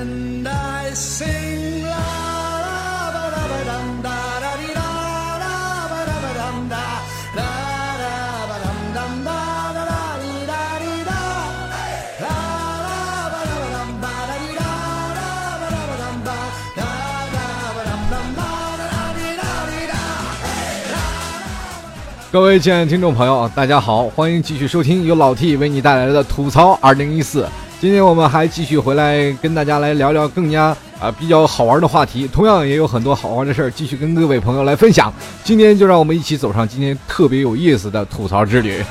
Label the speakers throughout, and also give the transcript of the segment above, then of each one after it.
Speaker 1: and I sing la la ba da ba dum da da dee da la ba da ba dum da la la ba dum dum da da da dee da dee da la la ba da ba dum ba da dee da la ba da ba dum ba da da ba dum dum ba da da dee da dee da
Speaker 2: 各位亲爱的听众朋友，大家好，欢迎继续收听由老 T 为你带来的吐槽二零一四。今天我们还继续回来跟大家来聊聊更加啊比较好玩的话题，同样也有很多好玩的事儿，继续跟各位朋友来分享。今天就让我们一起走上今天特别有意思的吐槽之旅。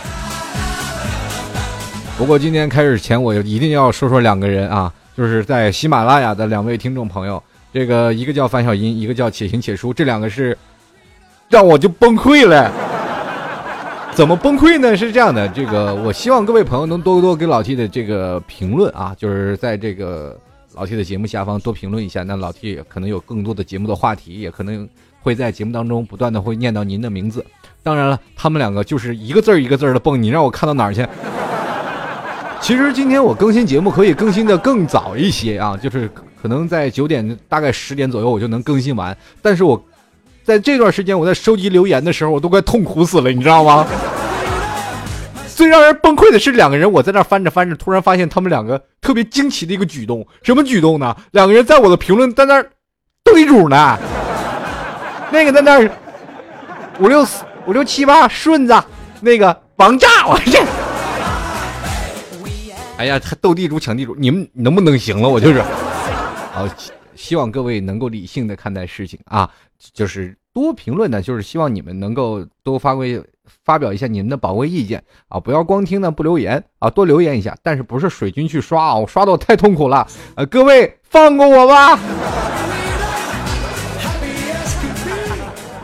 Speaker 2: 不过今天开始前，我就一定要说说两个人啊，就是在喜马拉雅的两位听众朋友，这个一个叫樊小英，一个叫且行且书，这两个是让我就崩溃了。怎么崩溃呢？是这样的，这个我希望各位朋友能多多给老 T 的这个评论啊，就是在这个老 T 的节目下方多评论一下，那老 T 也可能有更多的节目的话题，也可能会在节目当中不断的会念到您的名字。当然了，他们两个就是一个字儿一个字儿的蹦，你让我看到哪儿去？其实今天我更新节目可以更新的更早一些啊，就是可能在九点大概十点左右我就能更新完，但是我在这段时间我在收集留言的时候，我都快痛苦死了，你知道吗？最让人崩溃的是，两个人我在那翻着翻着，突然发现他们两个特别惊奇的一个举动，什么举动呢？两个人在我的评论在那儿斗地主呢，那个在那儿五六四五六七八顺子，那个王炸，我这。哎呀，还斗地主抢地主，你们能不能行了？我就是，好，希望各位能够理性的看待事情啊，就是多评论呢，就是希望你们能够多发挥发表一下你们的宝贵意见啊，不要光听呢不留言啊，多留言一下，但是不是水军去刷啊，我刷的我太痛苦了，呃，各位放过我吧。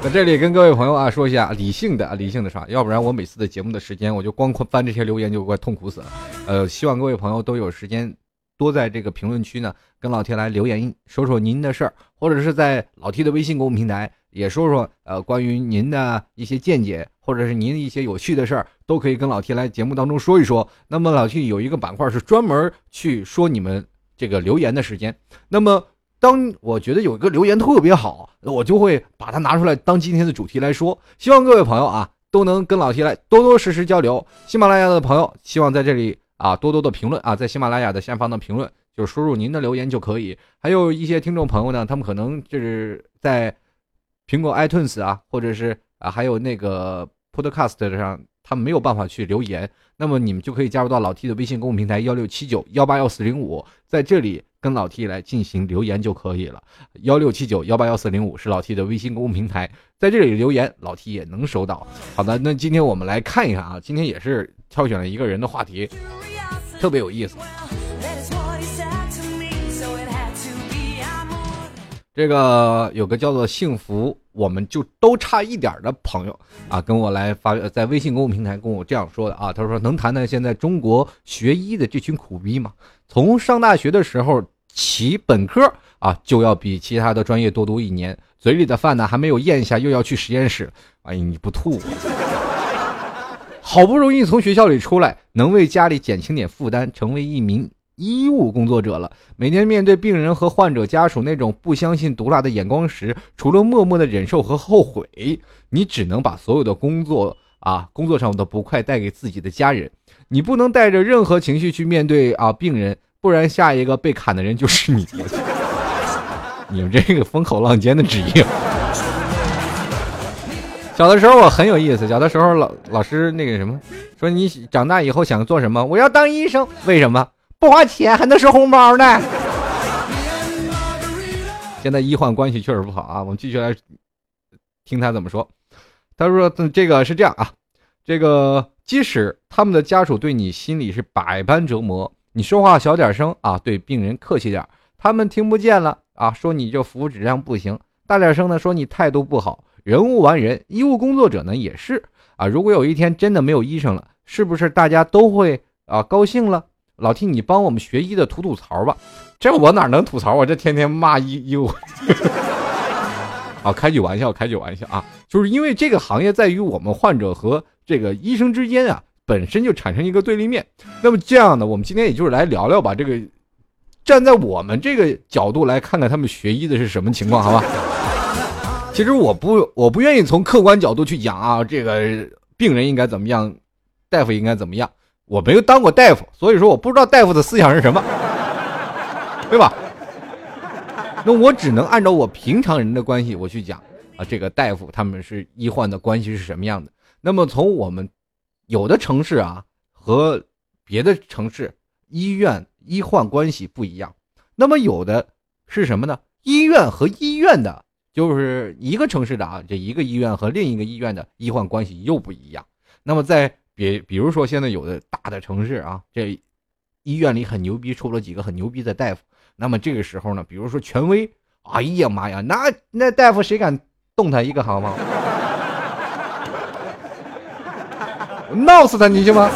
Speaker 2: 在这里跟各位朋友啊说一下，理性的啊理性的刷，要不然我每次的节目的时间，我就光翻这些留言就快痛苦死了。呃，希望各位朋友都有时间多在这个评论区呢跟老 T 来留言，说说您的事儿，或者是在老 T 的微信公众平台也说说呃关于您的一些见解，或者是您的一些有趣的事儿，都可以跟老 T 来节目当中说一说。那么老 T 有一个板块是专门去说你们这个留言的时间，那么。当我觉得有一个留言特别好，我就会把它拿出来当今天的主题来说。希望各位朋友啊都能跟老 T 来多多实时交流。喜马拉雅的朋友，希望在这里啊多多的评论啊，在喜马拉雅的下方的评论就输入您的留言就可以。还有一些听众朋友呢，他们可能就是在苹果 iTunes 啊，或者是啊还有那个 Podcast 上，他没有办法去留言，那么你们就可以加入到老 T 的微信公众平台幺六七九幺八幺四零五，在这里。跟老 T 来进行留言就可以了，幺六七九幺八幺四零五是老 T 的微信公众平台，在这里留言，老 T 也能收到。好的，那今天我们来看一看啊，今天也是挑选了一个人的话题，特别有意思。这个有个叫做“幸福”，我们就都差一点的朋友啊，跟我来发在微信公众平台跟我这样说的啊，他说：“能谈谈现在中国学医的这群苦逼吗？从上大学的时候。”起本科啊，就要比其他的专业多读一年，嘴里的饭呢还没有咽下，又要去实验室。哎，你不吐？好不容易从学校里出来，能为家里减轻点负担，成为一名医务工作者了。每天面对病人和患者家属那种不相信毒辣的眼光时，除了默默的忍受和后悔，你只能把所有的工作啊，工作上的不快带给自己的家人。你不能带着任何情绪去面对啊病人。不然下一个被砍的人就是你。你们这个风口浪尖的职业。小的时候我很有意思，小的时候老老师那个什么，说你长大以后想做什么？我要当医生。为什么？不花钱还能收红包呢。现在医患关系确实不好啊。我们继续来听他怎么说。他说这个是这样啊，这个即使他们的家属对你心里是百般折磨。你说话小点声啊，对病人客气点，他们听不见了啊。说你这服务质量不行，大点声呢，说你态度不好。人无完人，医务工作者呢也是啊。如果有一天真的没有医生了，是不是大家都会啊高兴了？老替你帮我们学医的吐吐槽吧。这我哪能吐槽？我这天天骂医医务。啊，开句玩笑，开句玩笑啊，就是因为这个行业在于我们患者和这个医生之间啊。本身就产生一个对立面，那么这样呢，我们今天也就是来聊聊吧，这个站在我们这个角度来看看他们学医的是什么情况，好吧？其实我不我不愿意从客观角度去讲啊，这个病人应该怎么样，大夫应该怎么样。我没有当过大夫，所以说我不知道大夫的思想是什么，对吧？那我只能按照我平常人的关系我去讲啊，这个大夫他们是医患的关系是什么样的？那么从我们有的城市啊和别的城市医院医患关系不一样，那么有的是什么呢？医院和医院的。就是一个城市的啊，这一个医院和另一个医院的医患关系又不一样。那么在比比如说现在有的大的城市啊，这医院里很牛逼，出了几个很牛逼的大夫。那么这个时候呢，比如说权威，哎呀妈呀，那那大夫谁敢动他一个好吗？闹死他你信吗？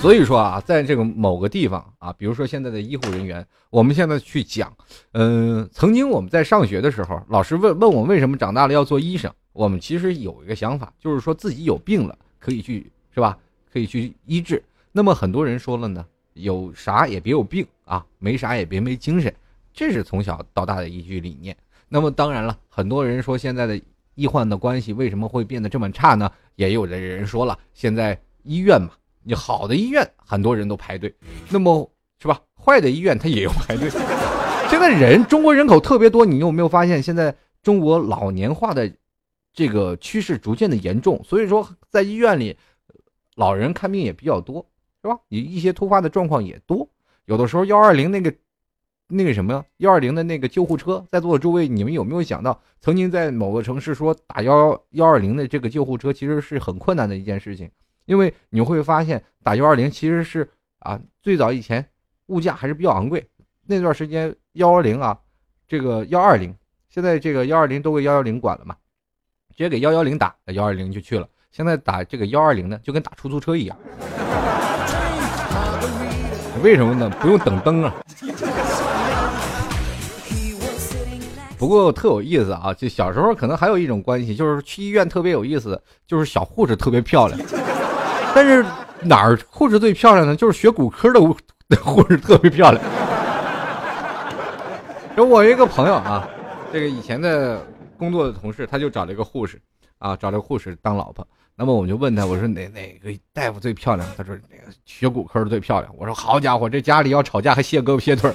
Speaker 2: 所以说啊，在这个某个地方啊，比如说现在的医护人员，我们现在去讲，嗯，曾经我们在上学的时候，老师问问我为什么长大了要做医生，我们其实有一个想法，就是说自己有病了可以去，是吧？可以去医治。那么很多人说了呢，有啥也别有病啊，没啥也别没精神，这是从小到大的一句理念。那么当然了，很多人说现在的医患的关系为什么会变得这么差呢？也有的人说了，现在医院嘛。你好的医院很多人都排队，那么是吧？坏的医院他也要排队。现在人中国人口特别多，你有没有发现现在中国老年化的这个趋势逐渐的严重？所以说在医院里，老人看病也比较多，是吧？你一些突发的状况也多。有的时候幺二零那个那个什么幺二零的那个救护车，在座的诸位，你们有没有想到，曾经在某个城市说打幺幺二零的这个救护车，其实是很困难的一件事情。因为你会发现打幺二零其实是啊，最早以前物价还是比较昂贵，那段时间幺幺零啊，这个幺二零，现在这个幺二零都归幺幺零管了嘛，直接给幺幺零打，幺二零就去了。现在打这个幺二零呢，就跟打出租车一样。为什么呢？不用等灯啊。不过特有意思啊，就小时候可能还有一种关系，就是去医院特别有意思，就是小护士特别漂亮。但是哪儿护士最漂亮呢？就是学骨科的护士特别漂亮。有我一个朋友啊，这个以前的工作的同事，他就找了一个护士啊，找了个护士当老婆。那么我就问他，我说哪哪个大夫最漂亮？他说那个学骨科的最漂亮。我说好家伙，这家里要吵架还卸胳膊卸腿。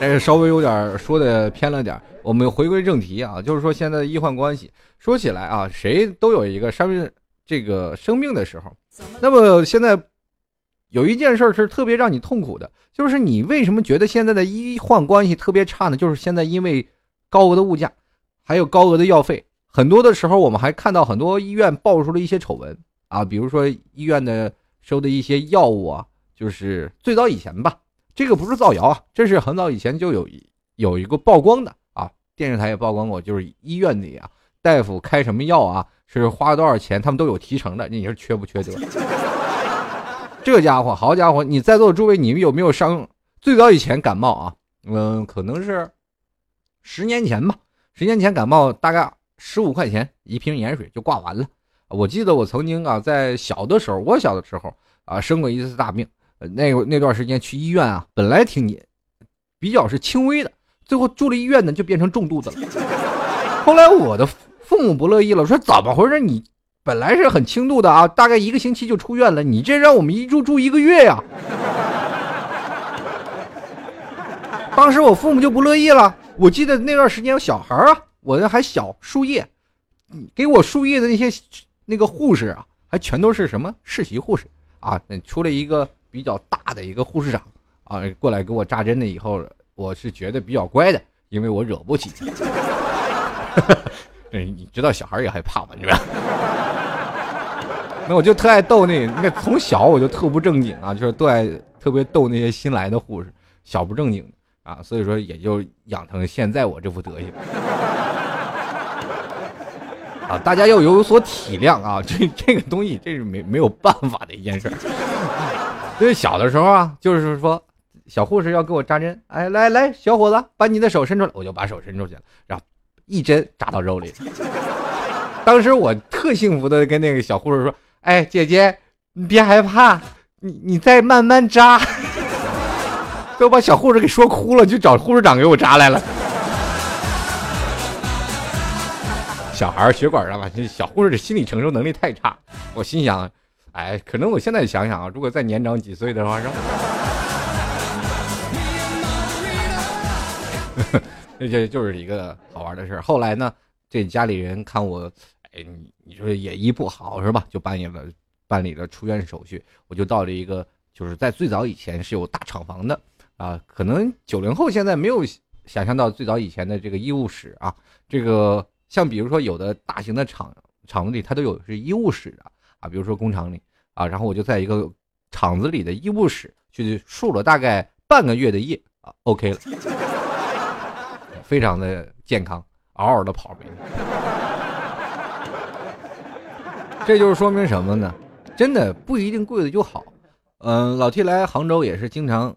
Speaker 2: 但是 稍微有点说的偏了点，我们回归正题啊，就是说现在的医患关系。说起来啊，谁都有一个生病这个生病的时候。那么现在有一件事是特别让你痛苦的，就是你为什么觉得现在的医患关系特别差呢？就是现在因为高额的物价，还有高额的药费，很多的时候我们还看到很多医院爆出了一些丑闻啊，比如说医院的收的一些药物啊，就是最早以前吧，这个不是造谣啊，这是很早以前就有有一个曝光的啊，电视台也曝光过，就是医院里啊。大夫开什么药啊？是花了多少钱？他们都有提成的。你说缺不缺德？这家伙，好家伙！你在座的诸位，你们有没有上最早以前感冒啊？嗯，可能是十年前吧。十年前感冒大概十五块钱一瓶盐水就挂完了。我记得我曾经啊，在小的时候，我小的时候啊，生过一次大病。那那段时间去医院啊，本来挺比较是轻微的，最后住了医院呢，就变成重度的了。后来我的。父母不乐意了，说怎么回事？你本来是很轻度的啊，大概一个星期就出院了，你这让我们一住住一个月呀！当时我父母就不乐意了。我记得那段时间有小孩啊，我那还小，输液，给我输液的那些那个护士啊，还全都是什么实习护士啊。出了一个比较大的一个护士长啊，过来给我扎针了以后，我是觉得比较乖的，因为我惹不起。你知道小孩也害怕吧？你们，那我就特爱逗那那从小我就特不正经啊，就是都爱特别逗那些新来的护士，小不正经啊，所以说也就养成现在我这副德行 啊。大家要有所体谅啊，这这个东西这是没没有办法的一件事。所以小的时候啊，就是说小护士要给我扎针，哎，来来，小伙子，把你的手伸出来，我就把手伸出去了，然后。一针扎到肉里，当时我特幸福的跟那个小护士说：“哎，姐姐，你别害怕，你你再慢慢扎。都把小护士给说哭了，就找护士长给我扎来了。小孩血管上吧，这小护士的心理承受能力太差。我心想，哎，可能我现在想想啊，如果再年长几岁的话，是吧？这这就是一个好玩的事儿。后来呢，这家里人看我，哎你你说也医不好是吧？就办理了办理了出院手续，我就到了一个就是在最早以前是有大厂房的啊，可能九零后现在没有想象到最早以前的这个医务室啊，这个像比如说有的大型的厂厂子里它都有是医务室的啊，比如说工厂里啊，然后我就在一个厂子里的医务室去输了大概半个月的液啊，OK 了。非常的健康，嗷嗷的跑，这就是说明什么呢？真的不一定贵的就好。嗯，老 T 来杭州也是经常，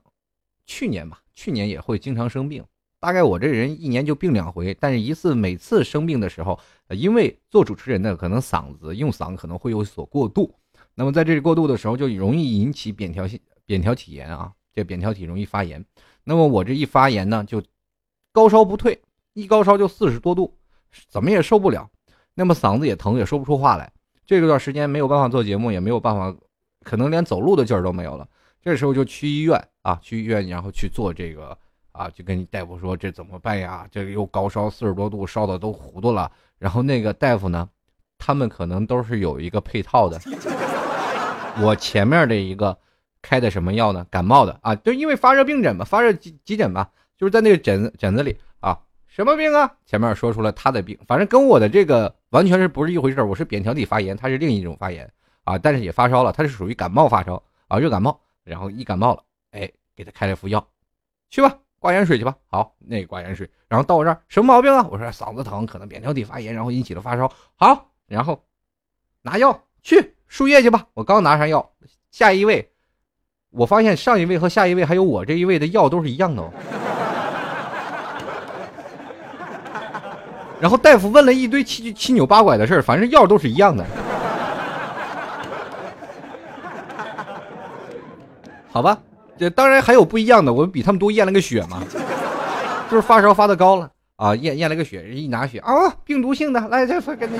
Speaker 2: 去年吧，去年也会经常生病。大概我这人一年就病两回，但是一次每次生病的时候，因为做主持人的可能嗓子用嗓可能会有所过度，那么在这里过度的时候就容易引起扁桃腺扁条体炎啊，这扁条体容易发炎。那么我这一发炎呢，就。高烧不退，一高烧就四十多度，怎么也受不了。那么嗓子也疼，也说不出话来。这段时间没有办法做节目，也没有办法，可能连走路的劲儿都没有了。这时候就去医院啊，去医院，然后去做这个啊，就跟大夫说这怎么办呀？这个又高烧四十多度，烧的都糊涂了。然后那个大夫呢，他们可能都是有一个配套的。我前面的一个开的什么药呢？感冒的啊，就因为发热病诊嘛，发热急急诊嘛。就是在那个疹子疹子里啊，什么病啊？前面说出了他的病，反正跟我的这个完全是不是一回事我是扁桃体发炎，他是另一种发炎啊，但是也发烧了，他是属于感冒发烧啊，热感冒。然后一感冒了，哎，给他开了副药，去吧，挂盐水去吧。好，那挂盐水。然后到我这儿，什么毛病啊？我说嗓子疼，可能扁桃体发炎，然后引起了发烧。好，然后拿药去输液去吧。我刚拿上药，下一位，我发现上一位和下一位还有我这一位的药都是一样的。哦然后大夫问了一堆七七扭八拐的事儿，反正药都是一样的。好吧，这当然还有不一样的，我比他们多验了个血嘛，就是发烧发的高了啊，验验了个血，一拿血啊，病毒性的，来这给你，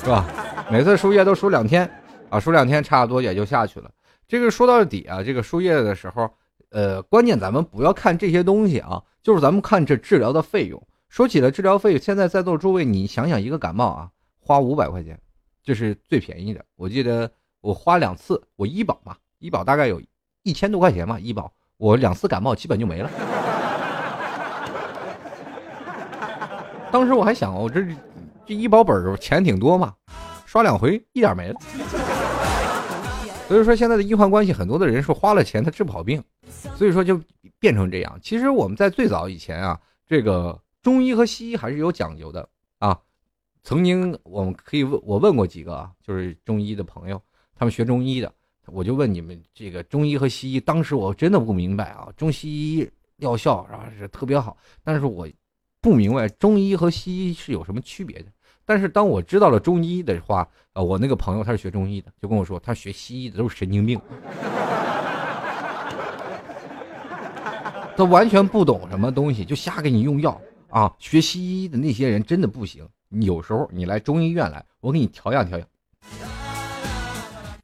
Speaker 2: 是吧？每次输液都输两天啊，输两天差不多也就下去了。这个说到底啊，这个输液的时候，呃，关键咱们不要看这些东西啊。就是咱们看这治疗的费用，说起了治疗费用，现在在座诸位，你想想一个感冒啊，花五百块钱，这是最便宜的。我记得我花两次，我医保嘛，医保大概有一千多块钱嘛，医保我两次感冒基本就没了。当时我还想，我这这医保本钱挺多嘛，刷两回一点没了。所以说现在的医患关系，很多的人说花了钱他治不好病，所以说就。变成这样，其实我们在最早以前啊，这个中医和西医还是有讲究的啊。曾经我们可以问，我问过几个啊，就是中医的朋友，他们学中医的，我就问你们这个中医和西医，当时我真的不明白啊，中西医疗效啊是特别好，但是我不明白中医和西医是有什么区别的。但是当我知道了中医的话，呃，我那个朋友他是学中医的，就跟我说，他学西医的都是神经病。他完全不懂什么东西，就瞎给你用药啊！学西医的那些人真的不行。有时候你来中医院来，我给你调养调养。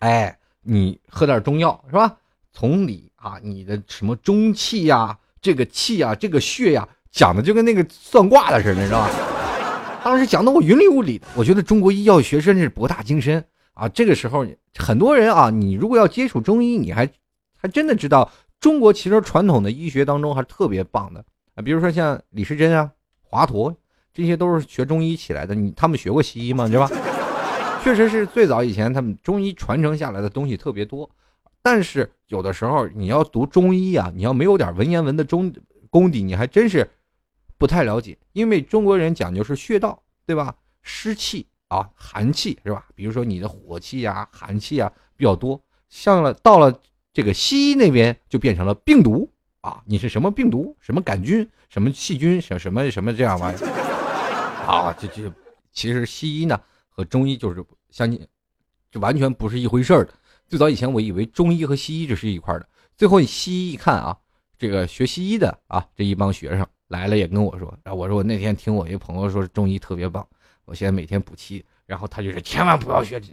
Speaker 2: 哎，你喝点中药是吧？从里啊，你的什么中气呀，这个气呀，这个血呀，讲的就跟那个算卦的似的，你知道吧？当时讲的我云里雾里的。我觉得中国医药学真是博大精深啊！这个时候很多人啊，你如果要接触中医，你还还真的知道。中国其实传统的医学当中还是特别棒的啊，比如说像李时珍啊、华佗，这些都是学中医起来的。你他们学过西医吗？对吧？确实是最早以前他们中医传承下来的东西特别多，但是有的时候你要读中医啊，你要没有点文言文的中功底，你还真是不太了解。因为中国人讲究是穴道，对吧？湿气啊、寒气是吧？比如说你的火气呀、寒气啊比较多，像了到了。这个西医那边就变成了病毒啊！你是什么病毒？什么杆菌？什么细菌？什什么什么这样玩意儿 啊？这这其实西医呢和中医就是相近，这完全不是一回事儿的。最早以前我以为中医和西医这是一块的，最后西医一看啊，这个学西医的啊这一帮学生来了也跟我说，啊我说我那天听我一朋友说中医特别棒，我现在每天补气，然后他就是千万不要学学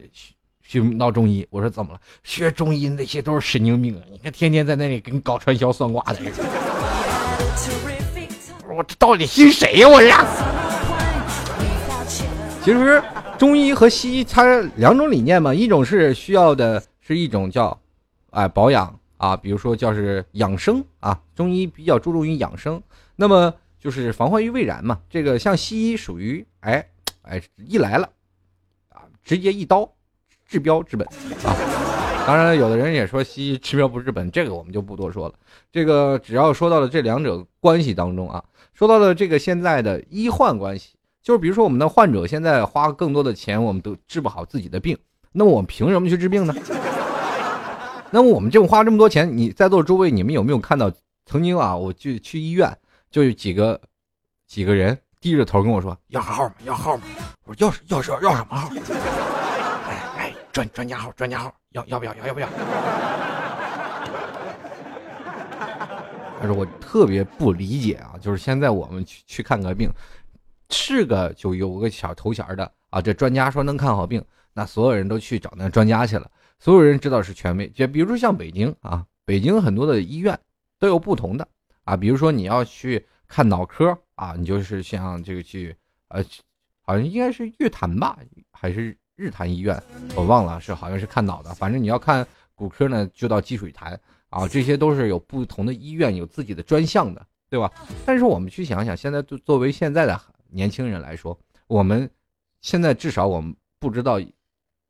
Speaker 2: 学闹中医。我说怎么了？学中医那些都是神经病啊！你看天天在那里跟搞传销算卦的。我这到底信谁呀？我这。其实中医和西医它两种理念嘛，一种是需要的是一种叫，哎保养啊，比如说叫是养生啊，中医比较注重于养生，那么就是防患于未然嘛。这个像西医属于哎哎一来了，啊直接一刀治标治本啊。当然，有的人也说西医治标不治本，这个我们就不多说了。这个只要说到了这两者关系当中啊，说到了这个现在的医患关系。就是比如说，我们的患者现在花更多的钱，我们都治不好自己的病，那么我们凭什么去治病呢？那么我们这么花这么多钱，你在座诸位，你们有没有看到曾经啊，我去去医院，就有几个几个人低着头跟我说要号吗？要号吗？我说要要要要什么号？哎哎，专专家号，专家号，要要不要？要要不要？他说我特别不理解啊，就是现在我们去去看个病。是个就有个小头衔的啊，这专家说能看好病，那所有人都去找那专家去了。所有人知道是权威，就比如说像北京啊，北京很多的医院都有不同的啊，比如说你要去看脑科啊，你就是像这个去呃，好像应该是粤坛吧，还是日坛医院，我忘了是好像是看脑的。反正你要看骨科呢，就到积水潭啊，这些都是有不同的医院有自己的专项的，对吧？但是我们去想想，现在作作为现在的。年轻人来说，我们现在至少我们不知道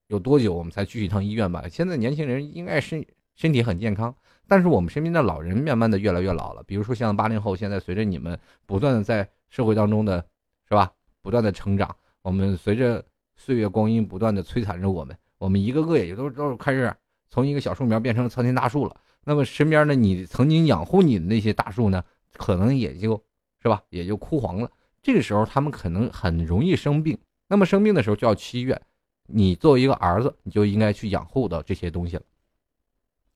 Speaker 2: 有多久我们才去一趟医院吧。现在年轻人应该身身体很健康，但是我们身边的老人慢慢的越来越老了。比如说像八零后，现在随着你们不断的在社会当中的，是吧？不断的成长，我们随着岁月光阴不断的摧残着我们，我们一个个也都都开始从一个小树苗变成参天大树了。那么身边的你曾经养护你的那些大树呢，可能也就是吧，也就枯黄了。这个时候，他们可能很容易生病。那么生病的时候就要去医院。你作为一个儿子，你就应该去养护到这些东西了。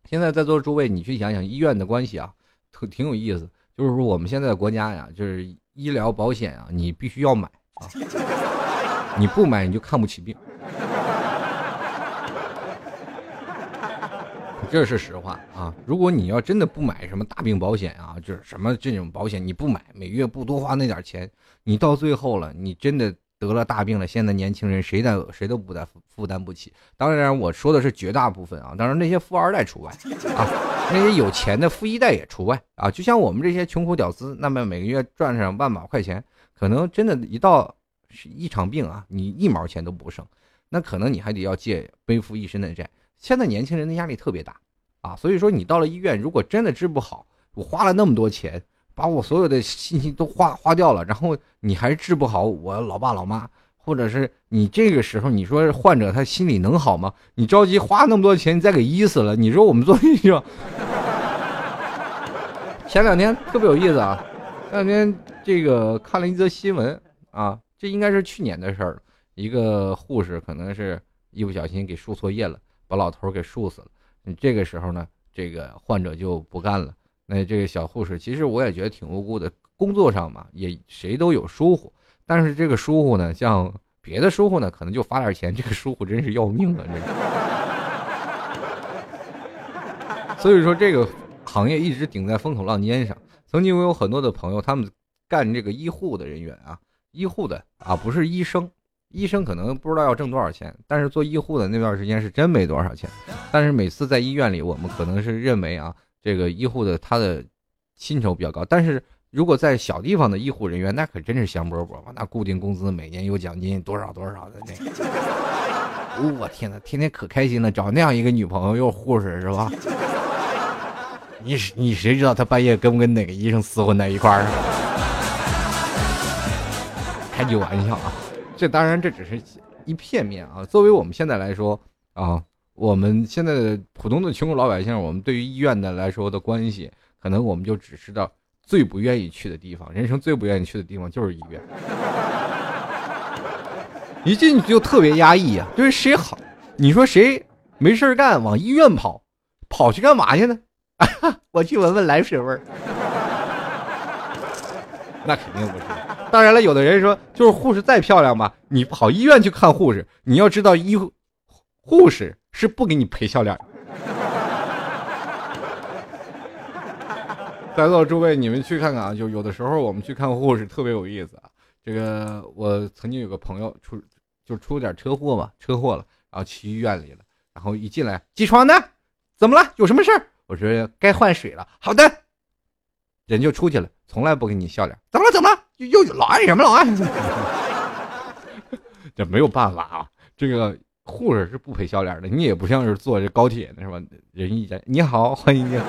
Speaker 2: 现在在座诸位，你去想想医院的关系啊，特挺有意思。就是说，我们现在的国家呀，就是医疗保险啊，你必须要买啊，你不买你就看不起病。这是实话啊！如果你要真的不买什么大病保险啊，就是什么这种保险你不买，每月不多花那点钱，你到最后了，你真的得了大病了，现在年轻人谁担谁都不担负担不起。当然我说的是绝大部分啊，当然那些富二代除外啊，那些有钱的富一代也除外啊。就像我们这些穷苦屌丝，那么每个月赚上万把块钱，可能真的一到一场病啊，你一毛钱都不剩，那可能你还得要借背负一身的债。现在年轻人的压力特别大，啊，所以说你到了医院，如果真的治不好，我花了那么多钱，把我所有的信息都花花掉了，然后你还治不好我老爸老妈，或者是你这个时候你说患者他心里能好吗？你着急花那么多钱，你再给医死了，你说我们做医生？前两天特别有意思啊，前两天这个看了一则新闻啊，这应该是去年的事儿，一个护士可能是一不小心给输错液了。把老头给输死了，你这个时候呢，这个患者就不干了。那这个小护士，其实我也觉得挺无辜的。工作上嘛，也谁都有疏忽，但是这个疏忽呢，像别的疏忽呢，可能就罚点钱。这个疏忽真是要命啊！这个所以说，这个行业一直顶在风口浪尖上。曾经我有很多的朋友，他们干这个医护的人员啊，医护的啊，不是医生。医生可能不知道要挣多少钱，但是做医护的那段时间是真没多少钱。但是每次在医院里，我们可能是认为啊，这个医护的他的薪酬比较高。但是如果在小地方的医护人员，那可真是香饽饽嘛，那固定工资每年有奖金多少多少的那个。我天哪，天天可开心了，找那样一个女朋友又护士是吧？你你谁知道他半夜跟不跟哪个医生厮混在一块儿？开句玩笑啊。这当然这只是一片面啊。作为我们现在来说啊，我们现在的普通的穷苦老百姓，我们对于医院的来说的关系，可能我们就只知道最不愿意去的地方，人生最不愿意去的地方就是医院。一进去就特别压抑呀，就是谁好，你说谁没事干往医院跑，跑去干嘛去呢？我去闻闻来水味儿。那肯定不是。当然了，有的人说，就是护士再漂亮吧，你跑医院去看护士，你要知道医护士是不给你赔笑脸。在座诸位，你们去看看啊，就有的时候我们去看护士特别有意思啊。这个我曾经有个朋友出就出点车祸嘛，车祸了，然后去医院里了，然后一进来，机床呢？怎么了？有什么事儿？我说该换水了。好的，人就出去了，从来不给你笑脸。怎么了？怎么了？又又老爱什么老爱？这没有办法啊，这个护士是不赔笑脸的。你也不像是坐这高铁呢，是吧？人一见你好，欢迎你。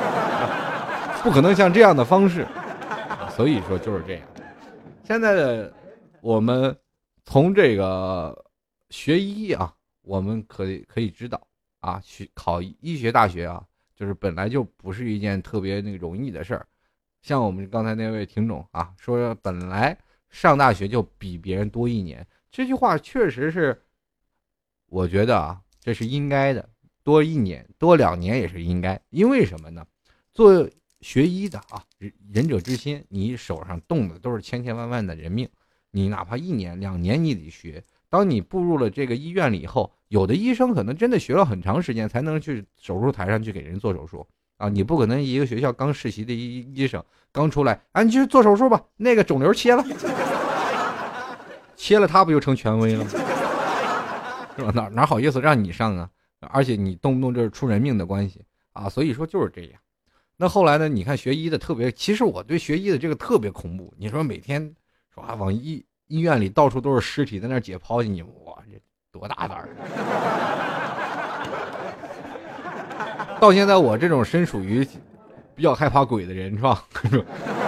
Speaker 2: 不可能像这样的方式，所以说就是这样。现在的我们从这个学医啊，我们可以可以知道啊，去考医学大学啊，就是本来就不是一件特别那个容易的事儿。像我们刚才那位听众啊，说本来上大学就比别人多一年，这句话确实是，我觉得啊，这是应该的，多一年多两年也是应该。因为什么呢？做学医的啊，仁者之心，你手上动的都是千千万万的人命，你哪怕一年两年你得学。当你步入了这个医院里以后，有的医生可能真的学了很长时间才能去手术台上去给人做手术啊，你不可能一个学校刚实习的医医生刚出来，啊，你去做手术吧，那个肿瘤切了，切了他不就成权威了？哪哪好意思让你上啊？而且你动不动就是出人命的关系啊，所以说就是这样。那后来呢？你看学医的特别，其实我对学医的这个特别恐怖。你说每天说啊，往医医院里到处都是尸体，在那解剖，你哇，这多大胆儿！到现在我这种身属于比较害怕鬼的人，是吧？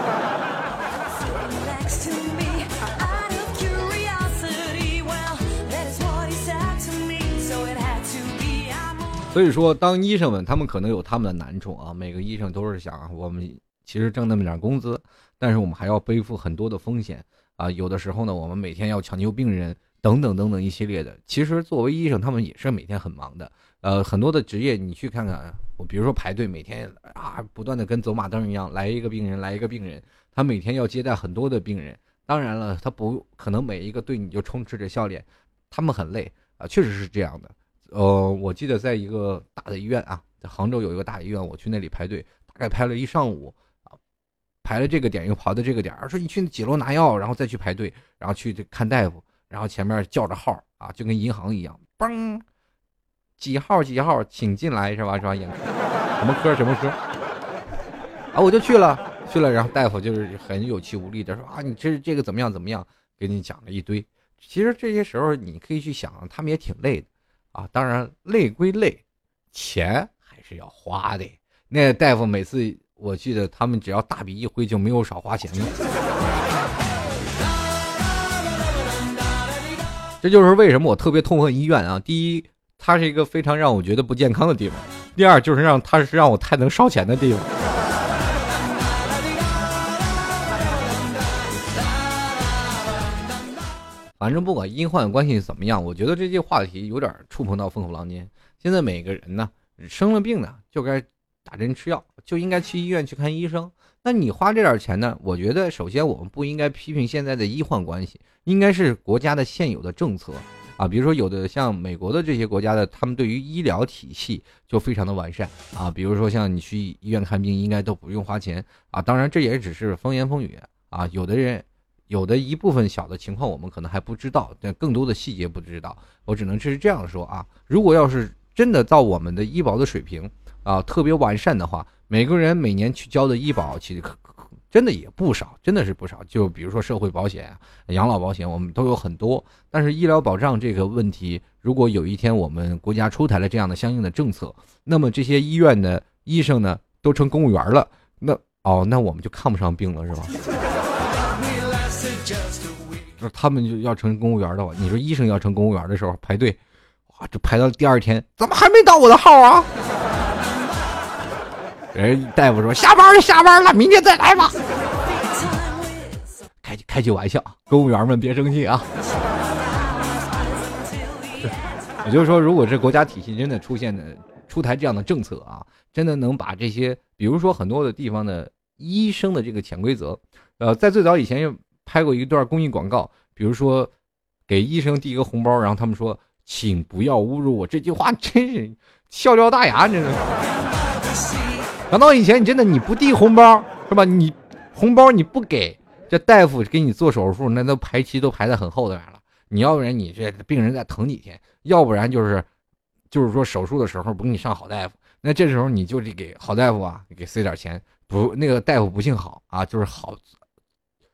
Speaker 2: 所以说，当医生们，他们可能有他们的难处啊。每个医生都是想，我们其实挣那么点工资，但是我们还要背负很多的风险啊。有的时候呢，我们每天要抢救病人，等等等等一系列的。其实作为医生，他们也是每天很忙的。呃，很多的职业，你去看看，我比如说排队，每天啊，不断的跟走马灯一样，来一个病人，来一个病人，他每天要接待很多的病人。当然了，他不可能每一个对你就充斥着笑脸，他们很累啊，确实是这样的。呃，我记得在一个大的医院啊，在杭州有一个大医院，我去那里排队，大概排了一上午，排了这个点又跑到这个点，说你去几楼拿药，然后再去排队，然后去看大夫，然后前面叫着号啊，就跟银行一样，嘣，几号几号，请进来是吧？是吧？什么科什么科？啊，我就去了去了，然后大夫就是很有气无力的说啊，你这这个怎么样怎么样，给你讲了一堆。其实这些时候你可以去想，他们也挺累的。啊，当然累归累，钱还是要花的。那大夫每次，我记得他们只要大笔一挥，就没有少花钱的。这就是为什么我特别痛恨医院啊！第一，它是一个非常让我觉得不健康的地方；第二，就是让它是让我太能烧钱的地方。反正不管医患关系怎么样，我觉得这些话题有点触碰到风口浪尖。现在每个人呢，生了病呢就该打针吃药，就应该去医院去看医生。那你花这点钱呢？我觉得首先我们不应该批评现在的医患关系，应该是国家的现有的政策啊。比如说有的像美国的这些国家的，他们对于医疗体系就非常的完善啊。比如说像你去医院看病，应该都不用花钱啊。当然这也只是风言风语啊。有的人。有的一部分小的情况，我们可能还不知道，但更多的细节不知道。我只能是这样说啊。如果要是真的到我们的医保的水平啊，特别完善的话，每个人每年去交的医保，其实可真的也不少，真的是不少。就比如说社会保险、养老保险，我们都有很多。但是医疗保障这个问题，如果有一天我们国家出台了这样的相应的政策，那么这些医院的医生呢，都成公务员了，那哦，那我们就看不上病了，是吧？他们就要成公务员的话，你说医生要成公务员的时候排队，哇，这排到第二天，怎么还没到我的号啊？人大夫说下班了，下班了，明天再来吧。开开句玩笑，公务员们别生气啊。也就是说，如果这国家体系真的出现的出台这样的政策啊，真的能把这些，比如说很多的地方的医生的这个潜规则，呃，在最早以前拍过一段公益广告，比如说给医生递一个红包，然后他们说，请不要侮辱我，这句话真是笑掉大牙，真的。难道以前你真的你不递红包是吧？你红包你不给，这大夫给你做手术，那都排期都排在很后头来了。你要不然你这病人再疼几天。要不然就是，就是说手术的时候不给你上好大夫，那这时候你就得给好大夫啊，给塞点钱。不，那个大夫不姓好啊，就是好，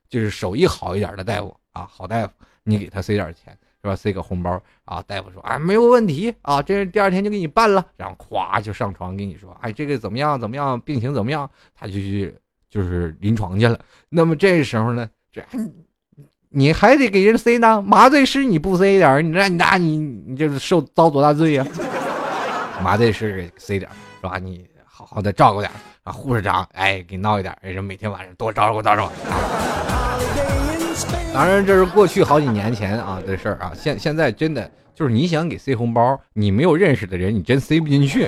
Speaker 2: 就是手艺好一点的大夫啊，好大夫，你给他塞点钱是吧？塞个红包啊，大夫说啊没有问题啊，这第二天就给你办了，然后咵就上床跟你说，哎这个怎么样怎么样，病情怎么样，他就去就是临床去了。那么这时候呢，这。你还得给人塞呢，麻醉师你不塞点，你那那你你这是受遭多大罪呀？麻醉师给塞点是吧？你好好的照顾点啊，护士长哎给闹一点儿，人每天晚上多照顾照顾。当然这是过去好几年前啊的事儿啊，现现在真的就是你想给塞红包，你没有认识的人，你真塞不进去。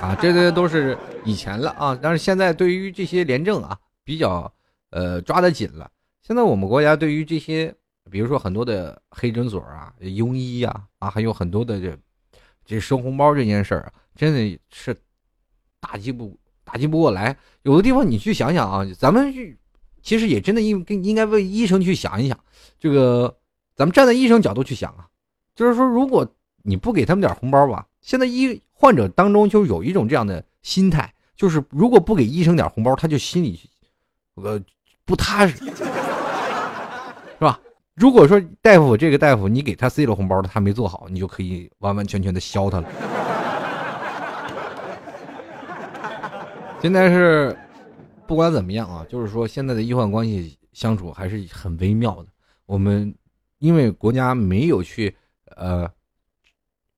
Speaker 2: 啊，这些都是以前了啊，但是现在对于这些廉政啊比较。呃，抓得紧了。现在我们国家对于这些，比如说很多的黑诊所啊、庸医呀，啊，还有很多的这这收红包这件事儿，真的是打击不打击不过来。有的地方你去想想啊，咱们去其实也真的应应该为医生去想一想。这个咱们站在医生角度去想啊，就是说，如果你不给他们点红包吧，现在医患者当中就有一种这样的心态，就是如果不给医生点红包，他就心里呃。不踏实，是吧？如果说大夫这个大夫，你给他塞了红包他没做好，你就可以完完全全的削他了。现在是不管怎么样啊，就是说现在的医患关系相处还是很微妙的。我们因为国家没有去呃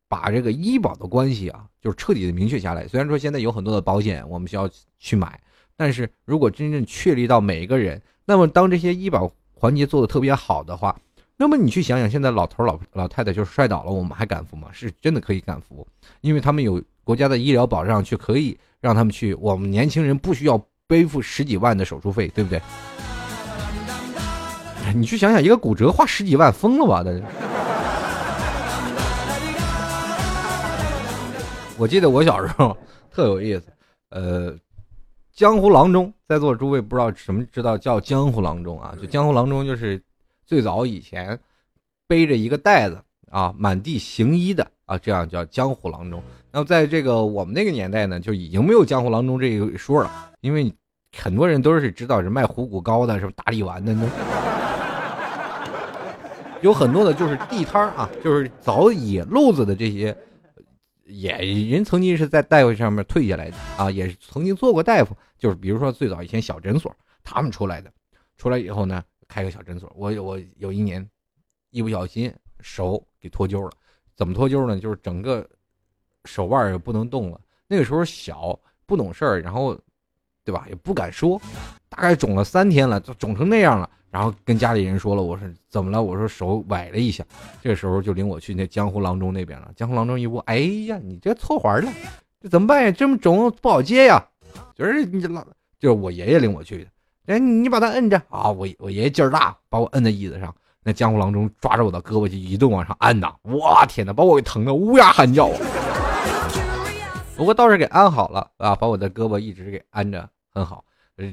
Speaker 2: 把这个医保的关系啊，就是彻底的明确下来。虽然说现在有很多的保险，我们需要去买。但是如果真正确立到每一个人，那么当这些医保环节做的特别好的话，那么你去想想，现在老头老老太太就是摔倒了，我们还敢扶吗？是真的可以敢扶，因为他们有国家的医疗保障，去可以让他们去。我们年轻人不需要背负十几万的手术费，对不对？你去想想，一个骨折花十几万，疯了吧？的。我记得我小时候特有意思，呃。江湖郎中，在座诸位不知道什么知道叫江湖郎中啊？就江湖郎中就是最早以前背着一个袋子啊，满地行医的啊，这样叫江湖郎中。那么在这个我们那个年代呢，就已经没有江湖郎中这一说了，因为很多人都是知道是卖虎骨膏的，是大力丸的，有很多的就是地摊啊，就是找野路子的这些。也人曾经是在大夫上面退下来的啊，也是曾经做过大夫，就是比如说最早以前小诊所他们出来的，出来以后呢开个小诊所。我我有一年一不小心手给脱臼了，怎么脱臼呢？就是整个手腕也不能动了。那个时候小不懂事儿，然后对吧也不敢说，大概肿了三天了，就肿成那样了。然后跟家里人说了，我说怎么了？我说手崴了一下。这个时候就领我去那江湖郎中那边了。江湖郎中一问，哎呀，你这错环了，这怎么办呀？这么肿不好接呀。就是你老，就是我爷爷领我去的。哎，你把他摁着啊！我我爷爷劲儿大，把我摁在椅子上。那江湖郎中抓着我的胳膊就一顿往上按呐！哇天哪，把我给疼的乌鸦喊叫啊！不过倒是给安好了啊，把我的胳膊一直给安着，很好。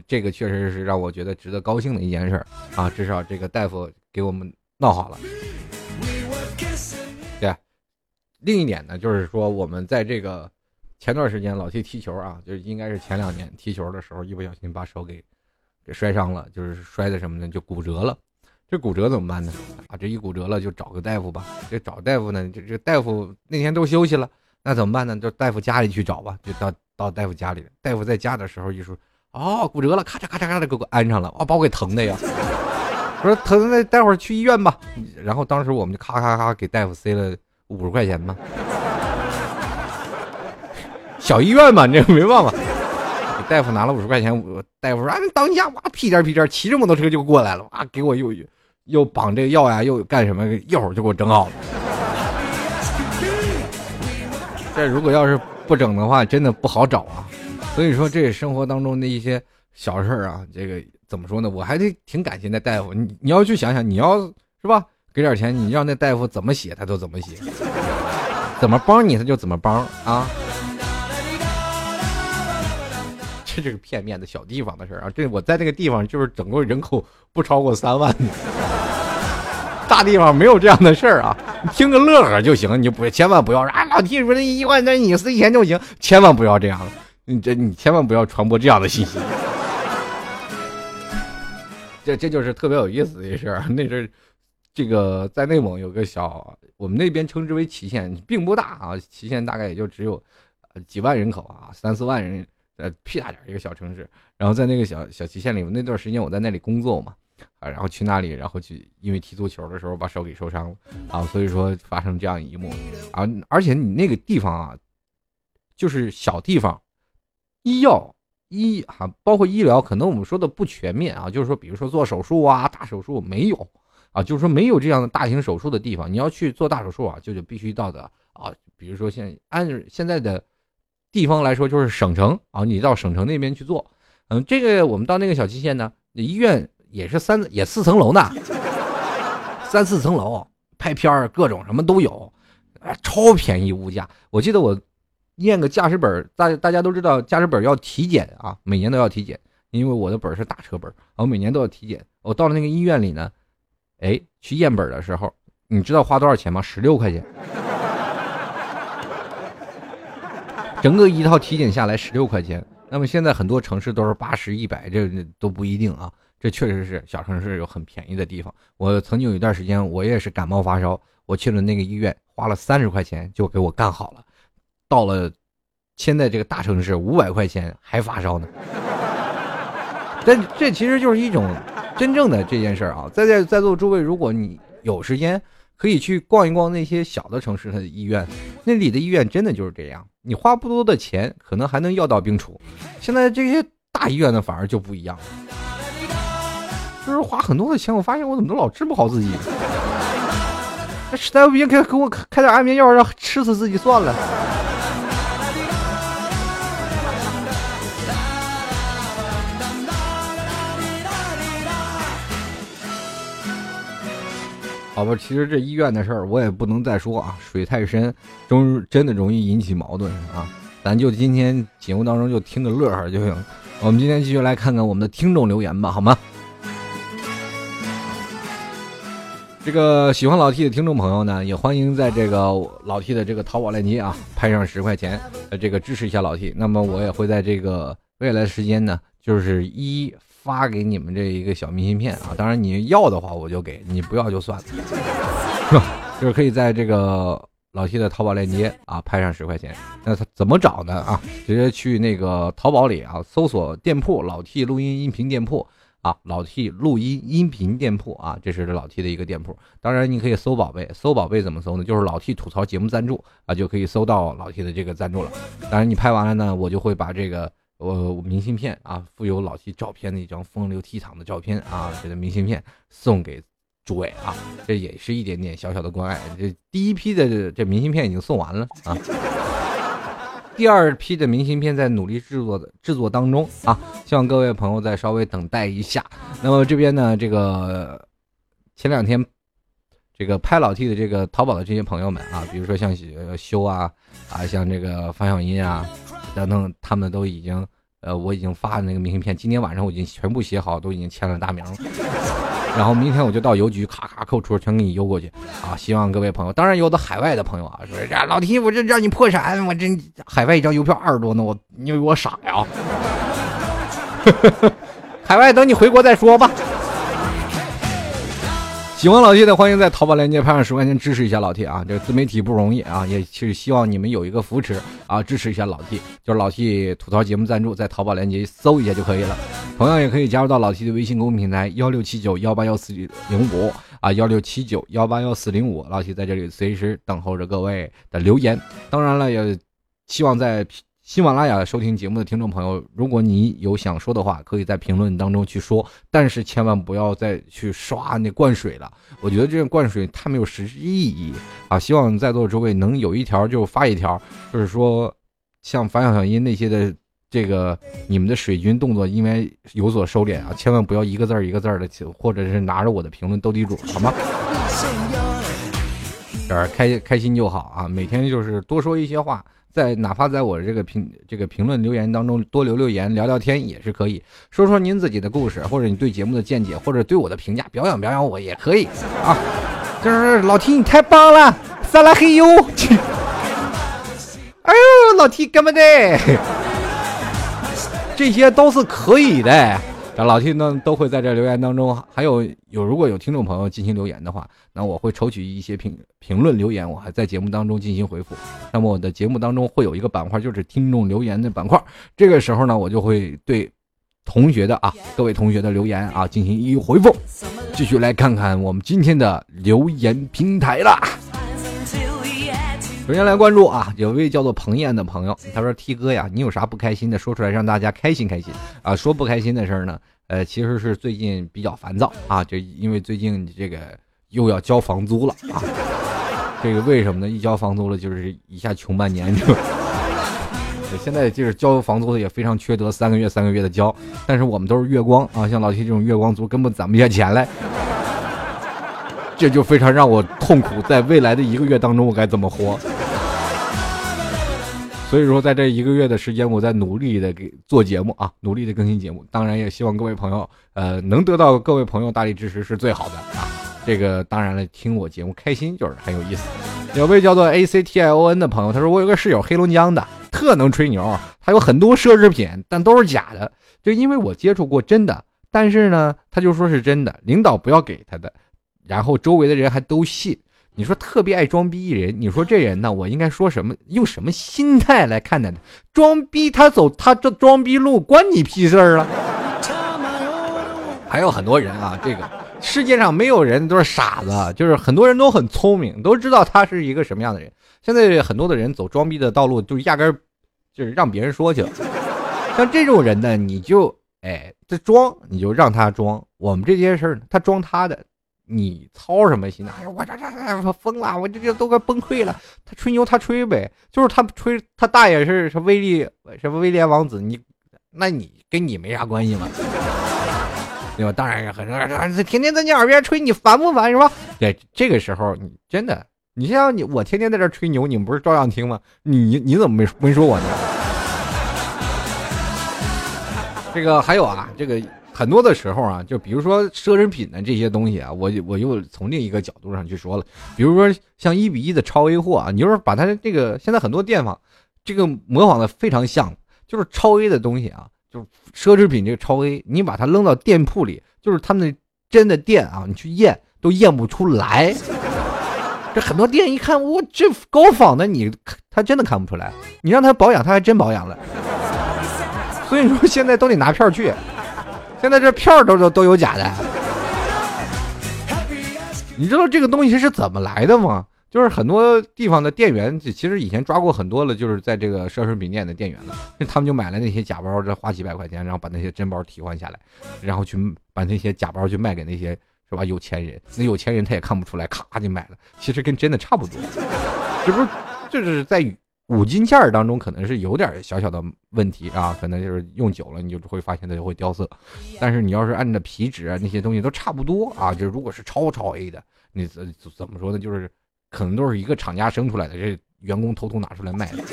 Speaker 2: 这个确实是让我觉得值得高兴的一件事啊！至少这个大夫给我们闹好了。对，另一点呢，就是说我们在这个前段时间老去踢球啊，就是应该是前两年踢球的时候，一不小心把手给给摔伤了，就是摔的什么呢？就骨折了。这骨折怎么办呢？啊，这一骨折了就找个大夫吧。这找大夫呢，这这大夫那天都休息了，那怎么办呢？就大夫家里去找吧。就到到大夫家里，大夫在家的时候一说。哦，骨折了，咔嚓咔嚓咔嚓给我安上了，哇，把我给疼的呀！我说疼，那待会儿去医院吧。然后当时我们就咔咔咔给大夫塞了五十块钱嘛，小医院嘛，这没办法。大夫拿了五十块钱，大夫说啊，你等一下，哇，屁颠屁颠骑着摩托车就过来了，哇，给我又又绑这个药呀，又干什么，一会儿就给我整好了。这如果要是不整的话，真的不好找啊。所以说，这生活当中的一些小事儿啊，这个怎么说呢？我还得挺感谢那大夫。你你要去想想，你要是吧，给点钱，你让那大夫怎么写，他都怎么写，怎么帮你他就怎么帮啊。这就是片面的小地方的事儿啊！这我在那个地方就是整个人口不超过三万，大地方没有这样的事儿啊！你 听个乐呵就行，你不千万不要啊！老弟说那一万，那你塞钱就行，千万不要这样，你这你千万不要传播这样的信息。这这就是特别有意思的一事儿。那是这个在内蒙有个小，我们那边称之为祁县，并不大啊，祁县大概也就只有几万人口啊，三四万人。呃，屁大点一个小城市，然后在那个小小祁县里，那段时间我在那里工作嘛，啊，然后去那里，然后去因为踢足球的时候把手给受伤了，啊，所以说发生这样一幕，啊，而且你那个地方啊，就是小地方，医药医啊，包括医疗，可能我们说的不全面啊，就是说，比如说做手术啊，大手术没有啊，就是说没有这样的大型手术的地方，你要去做大手术啊，就就必须到的啊，比如说现按现在的。地方来说就是省城啊，你到省城那边去做，嗯，这个我们到那个小区县呢，医院也是三也四层楼呢，三四层楼，拍片儿各种什么都有，超便宜物价。我记得我验个驾驶本，大大家都知道驾驶本要体检啊，每年都要体检，因为我的本是大车本，我每年都要体检。我到了那个医院里呢，哎，去验本的时候，你知道花多少钱吗？十六块钱。整个一套体检下来十六块钱，那么现在很多城市都是八十一百，这都不一定啊。这确实是小城市有很便宜的地方。我曾经有一段时间，我也是感冒发烧，我去了那个医院，花了三十块钱就给我干好了。到了现在这个大城市，五百块钱还发烧呢。但这其实就是一种真正的这件事儿啊。在在在座诸位，如果你有时间。可以去逛一逛那些小的城市的医院，那里的医院真的就是这样，你花不多的钱，可能还能药到病除。现在这些大医院呢，反而就不一样了，就是花很多的钱，我发现我怎么都老治不好自己。那实在不行，给给我开点安眠药，让吃死自己算了。好吧，其实这医院的事儿我也不能再说啊，水太深，中真的容易引起矛盾啊。咱就今天节目当中就听个乐呵就行。我们今天继续来看看我们的听众留言吧，好吗？这个喜欢老 T 的听众朋友呢，也欢迎在这个老 T 的这个淘宝链接啊，拍上十块钱，呃，这个支持一下老 T。那么我也会在这个未来的时间呢，就是一。发给你们这一个小明信片啊，当然你要的话我就给你，不要就算了，就是可以在这个老 T 的淘宝链接啊拍上十块钱。那他怎么找呢啊？直接去那个淘宝里啊搜索店铺老 T 录音音频店铺啊，老 T 录音音频店铺啊，这是老 T 的一个店铺。当然你可以搜宝贝，搜宝贝怎么搜呢？就是老 T 吐槽节目赞助啊，就可以搜到老 T 的这个赞助了。当然你拍完了呢，我就会把这个。我明信片啊，附有老 T 照片的一张风流倜傥的照片啊，这个明信片送给诸位啊，这也是一点点小小的关爱。这第一批的这明信片已经送完了啊，第二批的明信片在努力制作的制作当中啊，希望各位朋友再稍微等待一下。那么这边呢，这个前两天这个拍老 T 的这个淘宝的这些朋友们啊，比如说像修啊啊，像这个方小音啊。等等，他们都已经，呃，我已经发那个明信片，今天晚上我已经全部写好，都已经签了大名了。然后明天我就到邮局，咔咔扣除，全给你邮过去。啊，希望各位朋友，当然有的海外的朋友啊，说呀老提我这让你破产，我这海外一张邮票二十多呢，我你以为我傻呀？海外等你回国再说吧。喜欢老 T 的，欢迎在淘宝链接拍上十块钱支持一下老 T 啊！这个自媒体不容易啊，也是希望你们有一个扶持啊，支持一下老 T，就是老 T 吐槽节目赞助，在淘宝链接搜一下就可以了。同样也可以加入到老 T 的微信公众平台幺六七九幺八幺四零五啊，幺六七九幺八幺四零五，老 T 在这里随时等候着各位的留言。当然了，也希望在喜马拉雅收听节目的听众朋友，如果你有想说的话，可以在评论当中去说，但是千万不要再去刷那灌水了。我觉得这个灌水太没有实质意义啊！希望在座的诸位能有一条就发一条，就是说像反小小音那些的这个你们的水军动作应该有所收敛啊！千万不要一个字儿一个字儿的，或者是拿着我的评论斗地主，好吗？点儿开开心就好啊！每天就是多说一些话。在哪怕在我这个评这个评论留言当中多留留言聊聊天也是可以说说您自己的故事，或者你对节目的见解，或者对我的评价，表扬表扬我也可以啊。就是老 T 你太棒了，撒拉嘿哟！哎呦，老 T 干嘛的？这些都是可以的。这老 T 呢都会在这留言当中，还有有如果有听众朋友进行留言的话，那我会抽取一些评评论留言，我还在节目当中进行回复。那么我的节目当中会有一个板块，就是听众留言的板块。这个时候呢，我就会对同学的啊各位同学的留言啊进行一一回复。继续来看看我们今天的留言平台啦。首先来关注啊，有位叫做彭燕的朋友，他说：“T 哥呀，你有啥不开心的，说出来让大家开心开心啊。”说不开心的事儿呢，呃，其实是最近比较烦躁啊，就因为最近这个又要交房租了啊。这个为什么呢？一交房租了，就是一下穷半年就。现在就是交房租的也非常缺德，三个月三个月的交，但是我们都是月光啊，像老 T 这种月光族根本攒不下钱来。这就非常让我痛苦，在未来的一个月当中，我该怎么活？所以说，在这一个月的时间，我在努力的给做节目啊，努力的更新节目。当然，也希望各位朋友，呃，能得到各位朋友大力支持是最好的啊。这个当然了，听我节目开心就是很有意思。有位叫做 A C T I O N 的朋友，他说我有个室友黑龙江的，特能吹牛，他有很多奢侈品，但都是假的。就因为我接触过真的，但是呢，他就说是真的，领导不要给他的。然后周围的人还都信，你说特别爱装逼一人，你说这人呢，我应该说什么？用什么心态来看待他？装逼他走他这装逼路，关你屁事儿了？还有很多人啊，这个世界上没有人都是傻子，就是很多人都很聪明，都知道他是一个什么样的人。现在很多的人走装逼的道路，就压根儿就是让别人说去。像这种人呢，你就哎这装，你就让他装。我们这件事儿，他装他的。你操什么心呢？哎呀，我这这这疯了，我这这都快崩溃了。他吹牛，他吹呗，就是他吹，他大爷是是威利，什么威廉王子，你，那你跟你没啥关系吗？对吧？当然是很正天天在你耳边吹，你烦不烦是吧？对，这个时候你真的，你像你我天天在这吹牛，你们不是照样听吗？你你怎么没没说我呢？这个还有啊，这个。很多的时候啊，就比如说奢侈品的这些东西啊，我我又从另一个角度上去说了，比如说像一比一的超 A 货啊，你就是把它这个现在很多店方，这个模仿的非常像，就是超 A 的东西啊，就是奢侈品这个超 A，你把它扔到店铺里，就是他们真的店啊，你去验都验不出来。这很多店一看，我这高仿的，你他真的看不出来，你让他保养，他还真保养了。所以说现在都得拿票去。现在这票都都都有假的，你知道这个东西是怎么来的吗？就是很多地方的店员，其实以前抓过很多了，就是在这个奢侈品店的店员了，他们就买了那些假包，这花几百块钱，然后把那些真包替换下来，然后去把那些假包去卖给那些是吧有钱人，那有钱人他也看不出来，咔就买了，其实跟真的差不多，这不是就是在。五金件儿当中可能是有点小小的问题啊，可能就是用久了你就会发现它就会掉色。但是你要是按着皮质啊那些东西都差不多啊，就如果是超超 A 的，你怎怎么说呢？就是可能都是一个厂家生出来的，这员工偷偷拿出来卖的。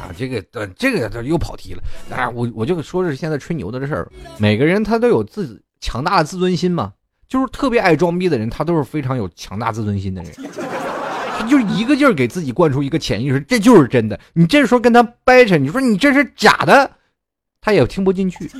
Speaker 2: 啊，这个呃这个又跑题了。当然我我就说是现在吹牛的这事儿，每个人他都有自强大的自尊心嘛，就是特别爱装逼的人，他都是非常有强大自尊心的人。他就一个劲儿给自己灌输一个潜意识，这就是真的。你这时候跟他掰扯，你说你这是假的，他也听不进去。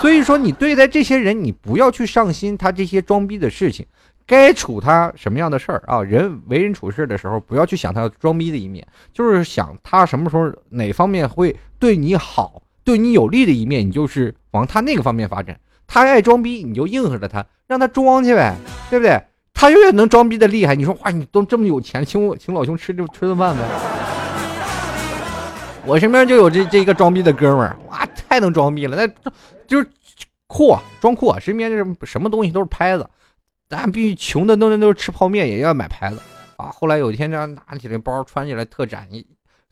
Speaker 2: 所以说，你对待这些人，你不要去上心他这些装逼的事情，该处他什么样的事儿啊？人为人处事的时候，不要去想他装逼的一面，就是想他什么时候哪方面会对你好、对你有利的一面，你就是往他那个方面发展。他爱装逼，你就应和着他，让他装去呗，对不对？他永远能装逼的厉害，你说哇，你都这么有钱，请我请老兄吃这吃顿饭呗。我身边就有这这一个装逼的哥们儿，哇，太能装逼了，那就是酷，装酷，身边这什么东西都是拍子，咱必须穷的都都是吃泡面也要买牌子啊。后来有一天这样拿起来包穿起来特展，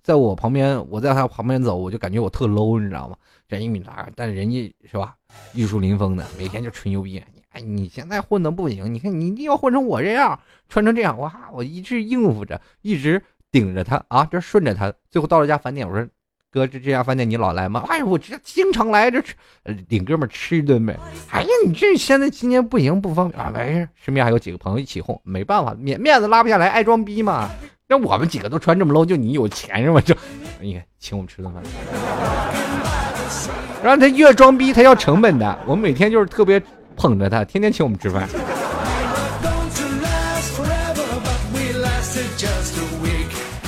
Speaker 2: 在我旁边，我在他旁边走，我就感觉我特 low，你知道吗？这一米八，但人家是吧，玉树临风的，每天就吹牛逼。你现在混的不行，你看你一定要混成我这样，穿成这样，哇，我一直应付着，一直。顶着他啊，这顺着他，最后到了家饭店，我说：“哥，这这家饭店你老来吗？”哎，我这经常来，这吃领哥们吃一顿呗。哎呀，你这现在今年不行，不方便啊。没事，身边还有几个朋友一起哄，没办法，面面子拉不下来，爱装逼嘛。那我们几个都穿这么 low，就你有钱是吗？就你看，请我们吃顿饭。然后他越装逼，他要成本的。我们每天就是特别捧着他，天天请我们吃饭。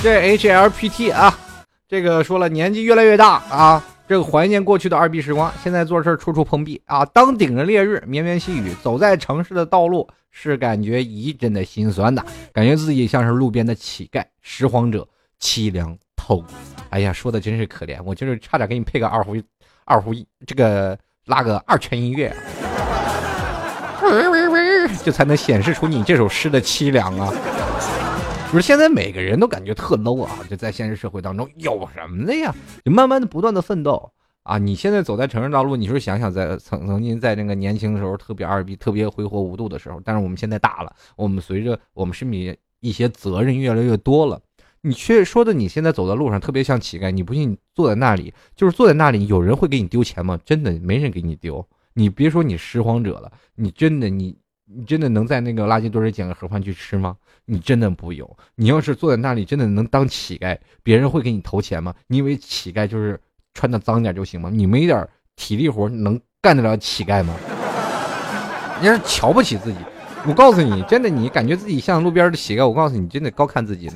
Speaker 2: 这 H L P T 啊，这个说了，年纪越来越大啊，这个怀念过去的二逼时光，现在做事处处碰壁啊。当顶着烈日，绵绵细雨，走在城市的道路，是感觉一阵的心酸的，感觉自己像是路边的乞丐、拾荒者，凄凉透。哎呀，说的真是可怜，我就是差点给你配个二胡，二胡这个拉个二泉音乐，这才能显示出你这首诗的凄凉啊。不是现在每个人都感觉特 low 啊！就在现实社会当中有什么的呀？就慢慢的不断的奋斗啊！你现在走在城市道路，你说想想在曾曾经在那个年轻的时候特别二逼、特别挥霍无度的时候，但是我们现在大了，我们随着我们身边一些责任越来越多了，你却说的你现在走在路上特别像乞丐，你不信你坐在那里，就是坐在那里，有人会给你丢钱吗？真的没人给你丢。你别说你拾荒者了，你真的你。你真的能在那个垃圾堆里捡个盒饭去吃吗？你真的不有。你要是坐在那里，真的能当乞丐，别人会给你投钱吗？你以为乞丐就是穿的脏点就行吗？你没点体力活能干得了乞丐吗？你是瞧不起自己。我告诉你，真的，你感觉自己像路边的乞丐，我告诉你，真的高看自己了。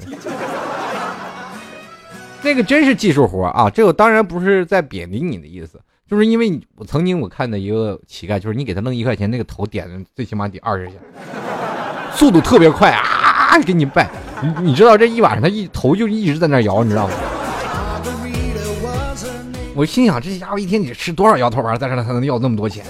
Speaker 2: 那个真是技术活啊！这个当然不是在贬低你的意思。就是因为我曾经我看的一个乞丐，就是你给他弄一块钱，那个头点的最起码得二十下，速度特别快啊！给你拜，你你知道这一晚上他一头就一直在那摇，你知道吗？我心想这家伙一天得吃多少摇头丸，在这才能要那么多钱？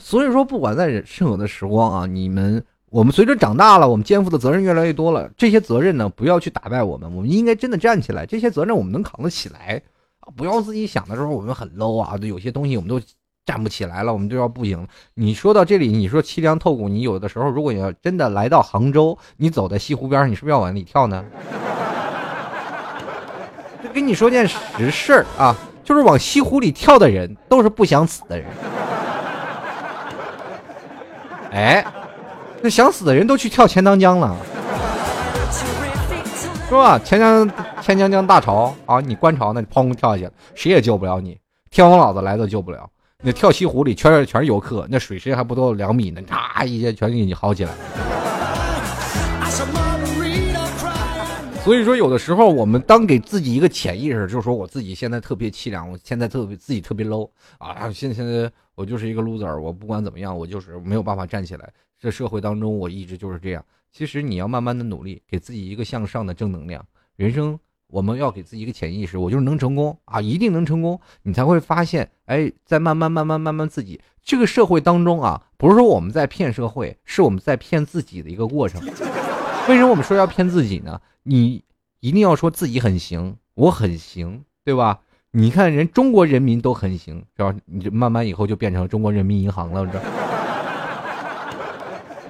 Speaker 2: 所以说，不管在任何的时光啊，你们。我们随着长大了，我们肩负的责任越来越多了。这些责任呢，不要去打败我们，我们应该真的站起来。这些责任我们能扛得起来啊！不要自己想的时候我们很 low 啊，有些东西我们都站不起来了，我们就要不行。你说到这里，你说凄凉透骨，你有的时候如果你要真的来到杭州，你走在西湖边上，你是不是要往里跳呢？就跟你说件实事儿啊，就是往西湖里跳的人都是不想死的人。哎。那想死的人都去跳钱塘江了，是吧？钱江钱江江大潮啊！你观潮那砰跳下去了，谁也救不了你，天王老子来都救不了。那跳西湖里全是全是游客，那水深还不到两米呢，啪一下全给你薅起来。所以说，有的时候我们当给自己一个潜意识，就是说我自己现在特别凄凉，我现在特别自己特别 low 啊！现现在我就是一个 loser，我不管怎么样，我就是没有办法站起来。这社会当中，我一直就是这样。其实你要慢慢的努力，给自己一个向上的正能量。人生我们要给自己一个潜意识，我就是能成功啊，一定能成功。你才会发现，哎，在慢慢慢慢慢慢自己这个社会当中啊，不是说我们在骗社会，是我们在骗自己的一个过程。为什么我们说要骗自己呢？你一定要说自己很行，我很行，对吧？你看人中国人民都很行，是吧？你就慢慢以后就变成中国人民银行了，知道。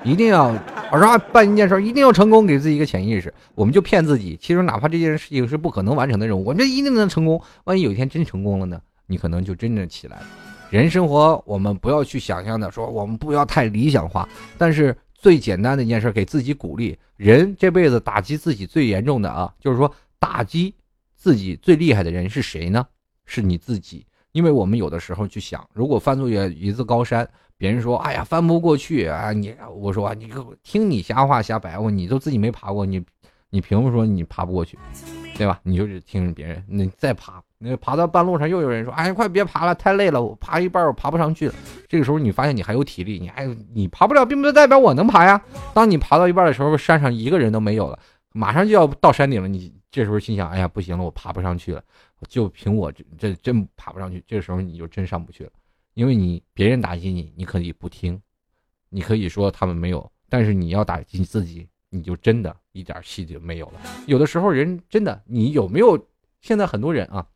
Speaker 2: 一定要，我说办一件事一定要成功，给自己一个潜意识，我们就骗自己。其实哪怕这件事情是不可能完成的任务，我们这一定能成功。万一有一天真成功了呢？你可能就真正起来了。人生活，我们不要去想象的说，我们不要太理想化。但是最简单的一件事，给自己鼓励。人这辈子打击自己最严重的啊，就是说打击自己最厉害的人是谁呢？是你自己。因为我们有的时候去想，如果翻过一座高山。别人说：“哎呀，翻不过去啊！”你我说：“你听你瞎话瞎白话，你都自己没爬过，你你凭什么说你爬不过去？对吧？你就是听别人，你再爬，那爬到半路上又有人说：‘哎，快别爬了，太累了，我爬一半我爬不上去了。’这个时候你发现你还有体力，你还你爬不了，并不代表我能爬呀。当你爬到一半的时候，山上一个人都没有了，马上就要到山顶了，你这时候心想，哎呀，不行了，我爬不上去了，就凭我这这真爬不上去。这时候你就真上不去了，因为你别人打击你，你可以不听，你可以说他们没有，但是你要打击你自己，你就真的一点戏就没有了。有的时候人真的，你有没有？现在很多人啊，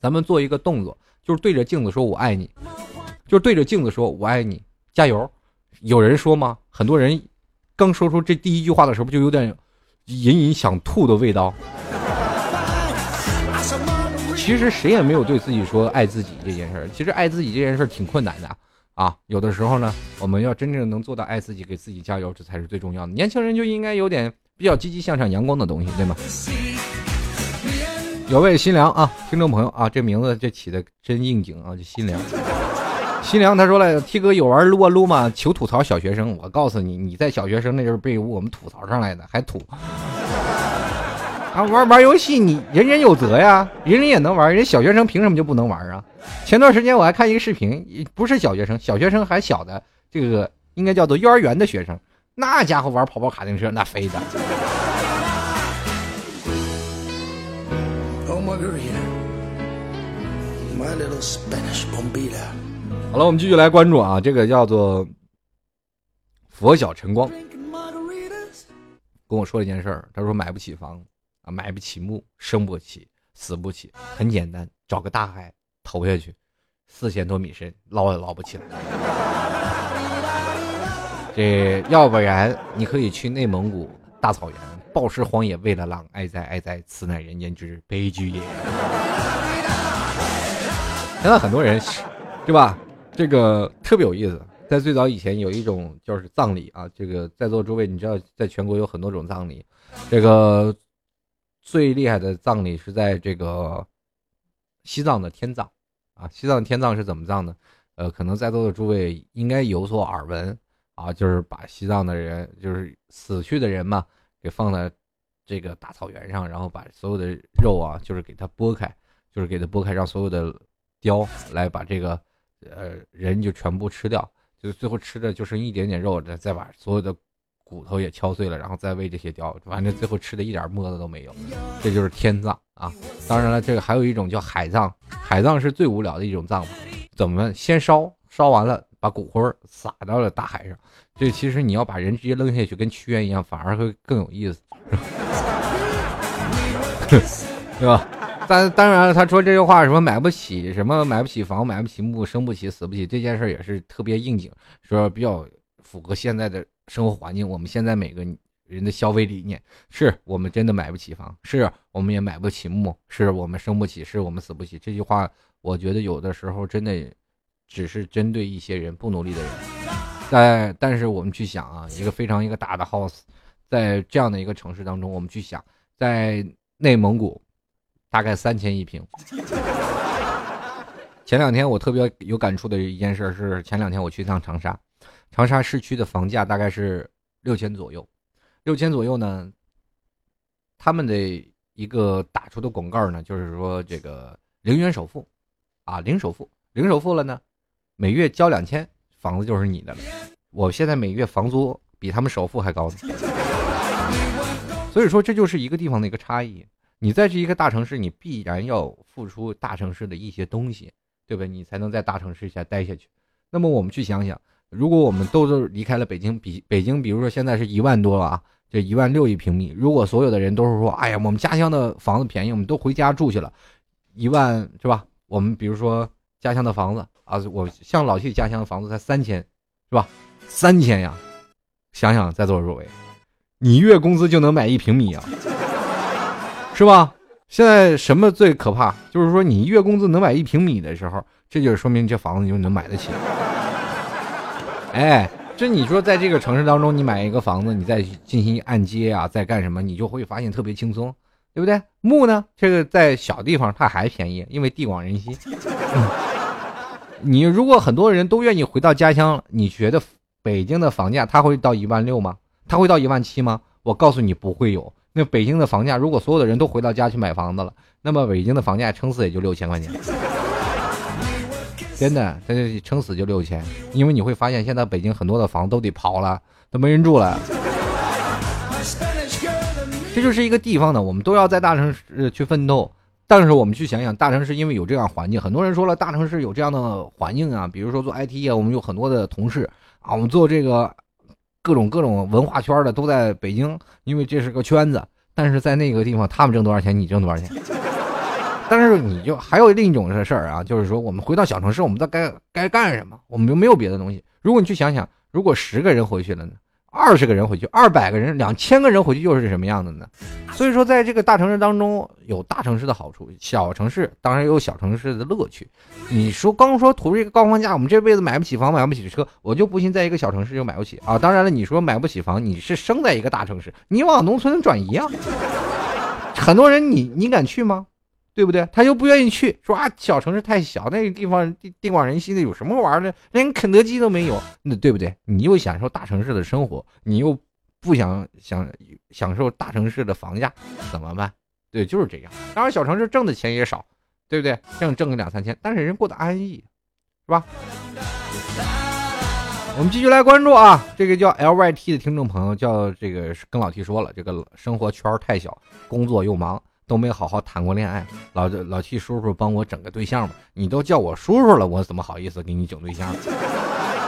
Speaker 2: 咱们做一个动作，就是对着镜子说我爱你，就是对着镜子说我爱你，加油。有人说吗？很多人刚说出这第一句话的时候，不就有点隐隐想吐的味道。其实谁也没有对自己说爱自己这件事儿。其实爱自己这件事儿挺困难的啊。有的时候呢，我们要真正能做到爱自己，给自己加油，这才是最重要的。年轻人就应该有点比较积极向上、阳光的东西，对吗？有位新娘啊，听众朋友啊，这名字这起的真应景啊，这新娘。新娘他说了，T 哥有玩撸啊撸吗？求吐槽小学生。我告诉你，你在小学生那就是被我们吐槽上来的，还吐。啊，玩玩游戏，你人人有责呀，人人也能玩，人小学生凭什么就不能玩啊？前段时间我还看一个视频，不是小学生，小学生还小的，这个应该叫做幼儿园的学生，那家伙玩跑跑卡丁车那飞的。好了，我们继续来关注啊，这个叫做佛晓晨光跟我说了一件事儿，他说买不起房买不起墓，生不起，死不起，很简单，找个大海投下去，四千多米深，捞也捞不起来。这要不然你可以去内蒙古大草原，暴尸荒野为了狼，哀哉哀哉，此乃人间之悲剧也。现在很多人，对吧？这个特别有意思，在最早以前有一种就是葬礼啊，这个在座诸位你知道，在全国有很多种葬礼，这个最厉害的葬礼是在这个西藏的天葬啊，西藏天葬是怎么葬的？呃，可能在座的诸位应该有所耳闻啊，就是把西藏的人，就是死去的人嘛，给放在这个大草原上，然后把所有的肉啊，就是给它剥开，就是给它剥开，让所有的雕来把这个。呃，人就全部吃掉，就最后吃的就剩一点点肉，再再把所有的骨头也敲碎了，然后再喂这些雕，反正最后吃的一点沫子都没有。这就是天葬啊！当然了，这个还有一种叫海葬，海葬是最无聊的一种葬法。怎么？先烧，烧完了把骨灰撒到了大海上。这其实你要把人直接扔下去，跟屈原一样，反而会更有意思，对吧？但当然了，他说这句话什么买不起，什么买不起房，买不起墓，生不起，死不起，这件事也是特别应景，说比较符合现在的生活环境。我们现在每个人的消费理念，是我们真的买不起房，是我们也买不起墓，是我们生不起，是我们死不起。这句话，我觉得有的时候真的只是针对一些人不努力的人。在但是我们去想啊，一个非常一个大的 house，在这样的一个城市当中，我们去想，在内蒙古。大概三千一平。前两天我特别有感触的一件事是，前两天我去一趟长沙，长沙市区的房价大概是六千左右，六千左右呢，他们的一个打出的广告呢，就是说这个零元首付，啊零首付，零首付了呢，每月交两千，房子就是你的了。我现在每月房租比他们首付还高呢，所以说这就是一个地方的一个差异。你在这一个大城市，你必然要付出大城市的一些东西，对吧？你才能在大城市下待下去。那么我们去想想，如果我们都是离开了北京，比北京，比如说现在是一万多了啊，这一万六一平米，如果所有的人都是说，哎呀，我们家乡的房子便宜，我们都回家住去了，一万是吧？我们比如说家乡的房子啊，我像老谢家乡的房子才三千，是吧？三千呀，想想在座诸位，你月工资就能买一平米啊。是吧？现在什么最可怕？就是说你月工资能买一平米的时候，这就是说明这房子就能买得起。哎，这你说在这个城市当中，你买一个房子，你再进行按揭啊，再干什么，你就会发现特别轻松，对不对？木呢，这个在小地方它还便宜，因为地广人稀。你如果很多人都愿意回到家乡，你觉得北京的房价它会到一万六吗？它会到一万七吗？我告诉你，不会有。那北京的房价，如果所有的人都回到家去买房子了，那么北京的房价撑死也就六千块钱，真的，它就撑死就六千。因为你会发现，现在北京很多的房都得刨了，都没人住了。这就是一个地方呢，我们都要在大城市去奋斗。但是我们去想想，大城市因为有这样环境，很多人说了，大城市有这样的环境啊，比如说做 IT 啊，我们有很多的同事啊，我们做这个各种各种文化圈的都在北京，因为这是个圈子。但是在那个地方，他们挣多少钱，你挣多少钱？但是你就还有另一种的事儿啊，就是说我们回到小城市，我们在该该干什么？我们又没有别的东西。如果你去想想，如果十个人回去了呢？二十个人回去，二百个人，两千个人回去又是什么样的呢？所以说，在这个大城市当中，有大城市的好处，小城市当然有小城市的乐趣。你说刚说图这个高房价，我们这辈子买不起房，买不起车，我就不信在一个小城市就买不起啊！当然了，你说买不起房，你是生在一个大城市，你往农村转移啊？很多人，你你敢去吗？对不对？他又不愿意去，说啊，小城市太小，那个地方地地广人稀的，有什么玩的？连肯德基都没有，那对不对？你又享受大城市的生活，你又不想享享受大城市的房价，怎么办？对，就是这样。当然，小城市挣的钱也少，对不对？挣挣个两三千，但是人过得安逸，是吧？我们继续来关注啊，这个叫 L Y T 的听众朋友叫这个跟老 T 说了，这个生活圈太小，工作又忙。都没好好谈过恋爱，老老替叔叔帮我整个对象吧。你都叫我叔叔了，我怎么好意思给你整对象？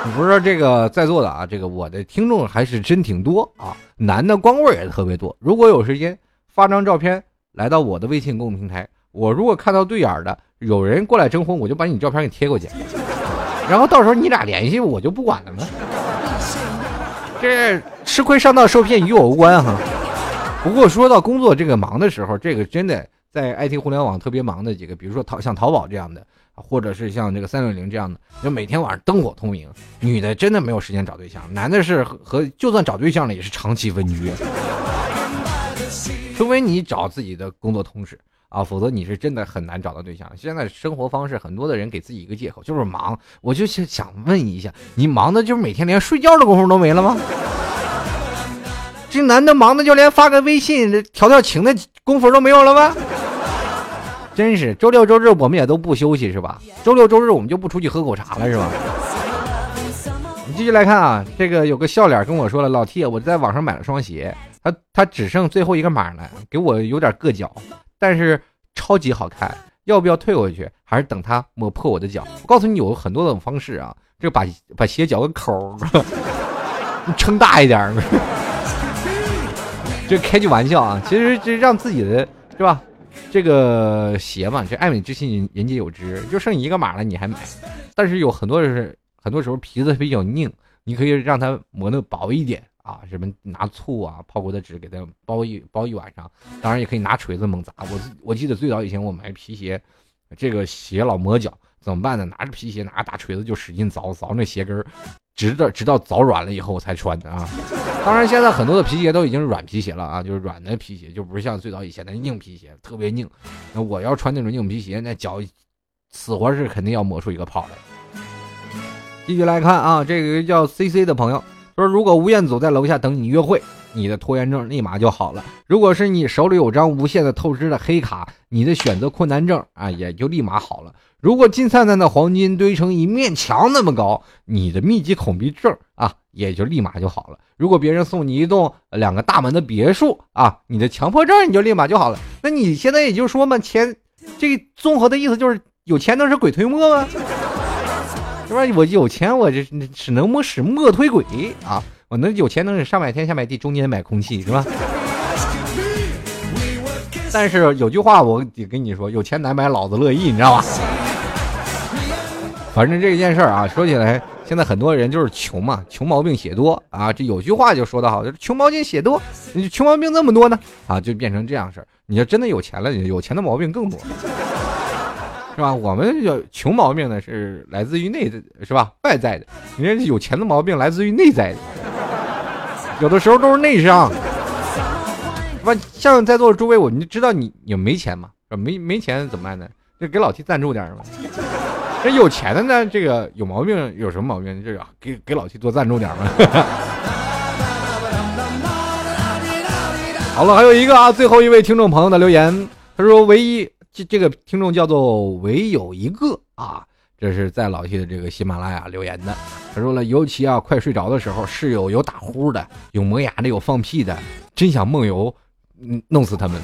Speaker 2: 你不是说这个在座的啊，这个我的听众还是真挺多啊，男的光棍也特别多。如果有时间，发张照片来到我的微信公众平台，我如果看到对眼的有人过来征婚，我就把你照片给贴过去，然后到时候你俩联系，我就不管了吗？这吃亏上当受骗与我无关哈。不过说到工作这个忙的时候，这个真的在 IT 互联网特别忙的几个，比如说淘像淘宝这样的，或者是像这个三六零这样的，就每天晚上灯火通明。女的真的没有时间找对象，男的是和就算找对象了也是长期分居，除非你找自己的工作同事啊，否则你是真的很难找到对象。现在生活方式，很多的人给自己一个借口，就是忙。我就想想问一下，你忙的就是每天连睡觉的功夫都没了吗？这男的忙的就连发个微信调调情的功夫都没有了吗？真是周六周日我们也都不休息是吧？周六周日我们就不出去喝口茶了是吧？你继续来看啊，这个有个笑脸跟我说了，老 T，我在网上买了双鞋，他他只剩最后一个码了，给我有点硌脚，但是超级好看，要不要退回去？还是等他磨破我的脚？我告诉你有很多种方式啊，就把把鞋脚个口 撑大一点。这开句玩笑啊，其实这让自己的是吧？这个鞋嘛，这爱美之心人人皆有之，就剩一个码了，你还买？但是有很多人是很多时候皮子比较硬，你可以让它磨的薄一点啊，什么拿醋啊、泡过的纸给它包一包一晚上。当然也可以拿锤子猛砸。我我记得最早以前我买皮鞋，这个鞋老磨脚，怎么办呢？拿着皮鞋，拿着大锤子就使劲凿凿那鞋跟儿。直到直到早软了以后我才穿的啊！当然，现在很多的皮鞋都已经是软皮鞋了啊，就是软的皮鞋，就不是像最早以前的硬皮鞋，特别硬。那我要穿那种硬皮鞋，那脚死活是肯定要磨出一个泡来。继续来看啊，这个叫 C C 的朋友说，如果吴彦祖在楼下等你约会，你的拖延症立马就好了；如果是你手里有张无限的透支的黑卡，你的选择困难症啊也就立马好了。如果金灿灿的黄金堆成一面墙那么高，你的密集恐惧症啊也就立马就好了。如果别人送你一栋两个大门的别墅啊，你的强迫症你就立马就好了。那你现在也就说嘛，钱，这个综合的意思就是有钱能使鬼推磨吗？是吧？我有钱，我这只能么使磨推鬼啊！我能有钱能使上买天下买地，中间买空气是吧？但是有句话我得跟你说，有钱难买老子乐意，你知道吧？反正这一件事儿啊，说起来，现在很多人就是穷嘛，穷毛病写多啊。这有句话就说得好，就是穷毛病写多，你穷毛病这么多呢 啊，就变成这样事儿。你要真的有钱了，有钱的毛病更多，是吧？我们有穷毛病呢，是来自于内，是吧？外在的，人家有钱的毛病来自于内在的，有的时候都是内伤。不像在座的诸位，我们就知道你你没钱嘛，没没钱怎么办呢？就给老 T 赞助点嘛。这有钱的呢，这个有毛病，有什么毛病？这个给给老七多赞助点嘛。好了，还有一个啊，最后一位听众朋友的留言，他说：“唯一这这个听众叫做唯有一个啊，这是在老七的这个喜马拉雅留言的。他说了，尤其啊，快睡着的时候，室友有打呼的，有磨牙的，有放屁的，真想梦游弄死他们。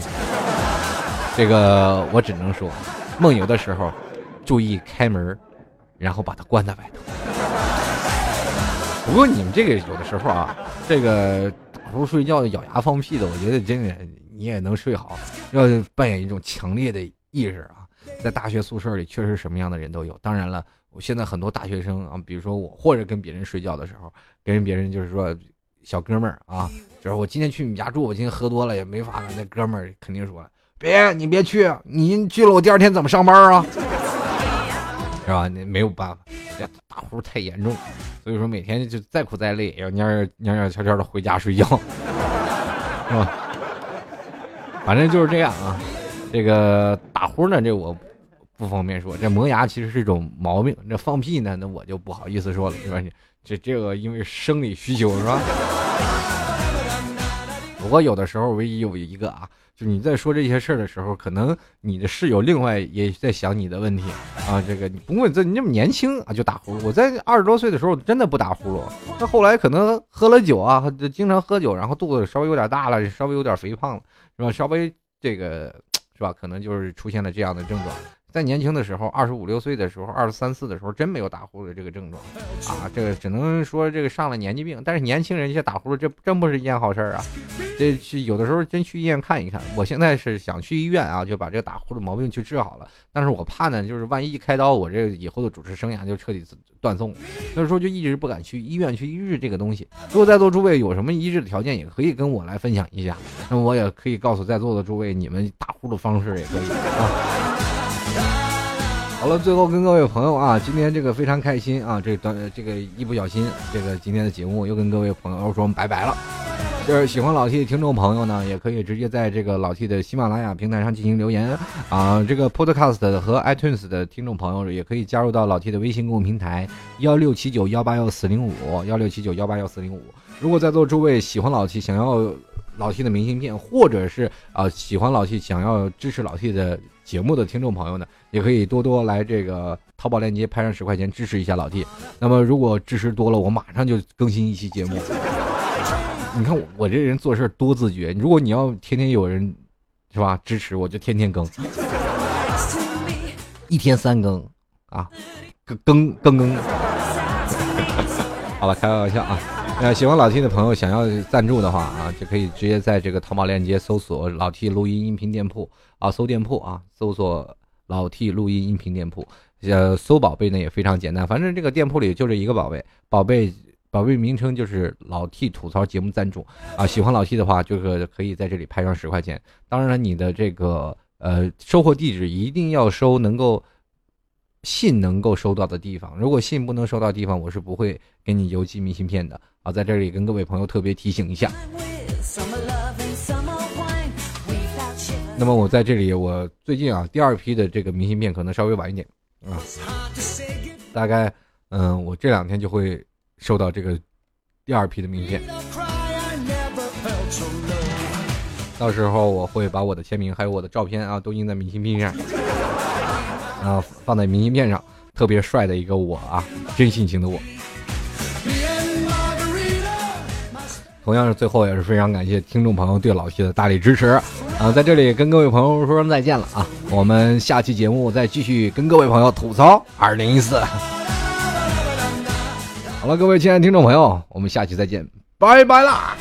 Speaker 2: 这个我只能说，梦游的时候注意开门，然后把它关在外头。不过你们这个有的时候啊，这个打呼睡觉咬牙放屁的，我觉得真的你也能睡好，要扮演一种强烈的意识啊。在大学宿舍里，确实什么样的人都有。当然了，我现在很多大学生啊，比如说我或者跟别人睡觉的时候，跟别人就是说小哥们儿啊，就是我今天去你们家住，我今天喝多了也没法了。那哥们儿肯定说。别，你别去，你去了我第二天怎么上班啊？是吧？那没有办法，这打呼太严重，所以说每天就再苦再累，也要蔫儿蔫蔫悄悄的回家睡觉，是吧？反正就是这样啊。这个打呼呢，这我不方便说。这磨牙其实是一种毛病，这放屁呢，那我就不好意思说了，是吧？这这个因为生理需求，是吧？不过有的时候，唯一有一个啊。就你在说这些事儿的时候，可能你的室友另外也在想你的问题啊。这个你不过这你这么年轻啊就打呼噜，我在二十多岁的时候真的不打呼噜，那后来可能喝了酒啊，经常喝酒，然后肚子稍微有点大了，稍微有点肥胖了，是吧？稍微这个是吧？可能就是出现了这样的症状。在年轻的时候，二十五六岁的时候，二十三四的时候，真没有打呼噜这个症状，啊，这个只能说这个上了年纪病。但是年轻人一些打呼噜，这真不是一件好事儿啊。这去有的时候真去医院看一看。我现在是想去医院啊，就把这个打呼噜毛病去治好了。但是我怕呢，就是万一开刀，我这以后的主持生涯就彻底断送。所以说就一直不敢去医院去医治这个东西。如果在座诸位有什么医治的条件，也可以跟我来分享一下。那我也可以告诉在座的诸位，你们打呼噜方式也可以啊。好了，最后跟各位朋友啊，今天这个非常开心啊，这短这个一不小心，这个今天的节目又跟各位朋友说拜拜了。就是喜欢老 T 的听众朋友呢，也可以直接在这个老 T 的喜马拉雅平台上进行留言啊。这个 Podcast 和 iTunes 的听众朋友也可以加入到老 T 的微信公众平台幺六七九幺八幺四零五幺六七九幺八幺四零五。如果在座诸位喜欢老 T，想要老 T 的明信片，或者是啊喜欢老 T，想要支持老 T 的。节目的听众朋友呢，也可以多多来这个淘宝链接拍上十块钱支持一下老弟。那么如果支持多了，我马上就更新一期节目。你看我这人做事多自觉，如果你要天天有人是吧支持，我就天天更，一天三更啊，更更更更。好了，开个玩笑啊。呃，喜欢老 T 的朋友想要赞助的话啊，就可以直接在这个淘宝链接搜索“老 T 录音音频店铺”啊，搜店铺啊，搜索“老 T 录音音频店铺”。呃，搜宝贝呢也非常简单，反正这个店铺里就这一个宝贝，宝贝宝贝名称就是老 T 吐槽节目赞助啊。喜欢老 T 的话，就是可以在这里拍上十块钱。当然了，你的这个呃收货地址一定要收能够。信能够收到的地方，如果信不能收到地方，我是不会给你邮寄明信片的啊！在这里跟各位朋友特别提醒一下。那么我在这里，我最近啊，第二批的这个明信片可能稍微晚一点啊，大概嗯，我这两天就会收到这个第二批的名片，到时候我会把我的签名还有我的照片啊，都印在明信片上。啊，放在明信片上，特别帅的一个我啊，真性情的我。同样是最后也是非常感谢听众朋友对老 T 的大力支持啊，在这里跟各位朋友说声再见了啊，我们下期节目再继续跟各位朋友吐槽二零一四。好了，各位亲爱的听众朋友，我们下期再见，拜拜啦。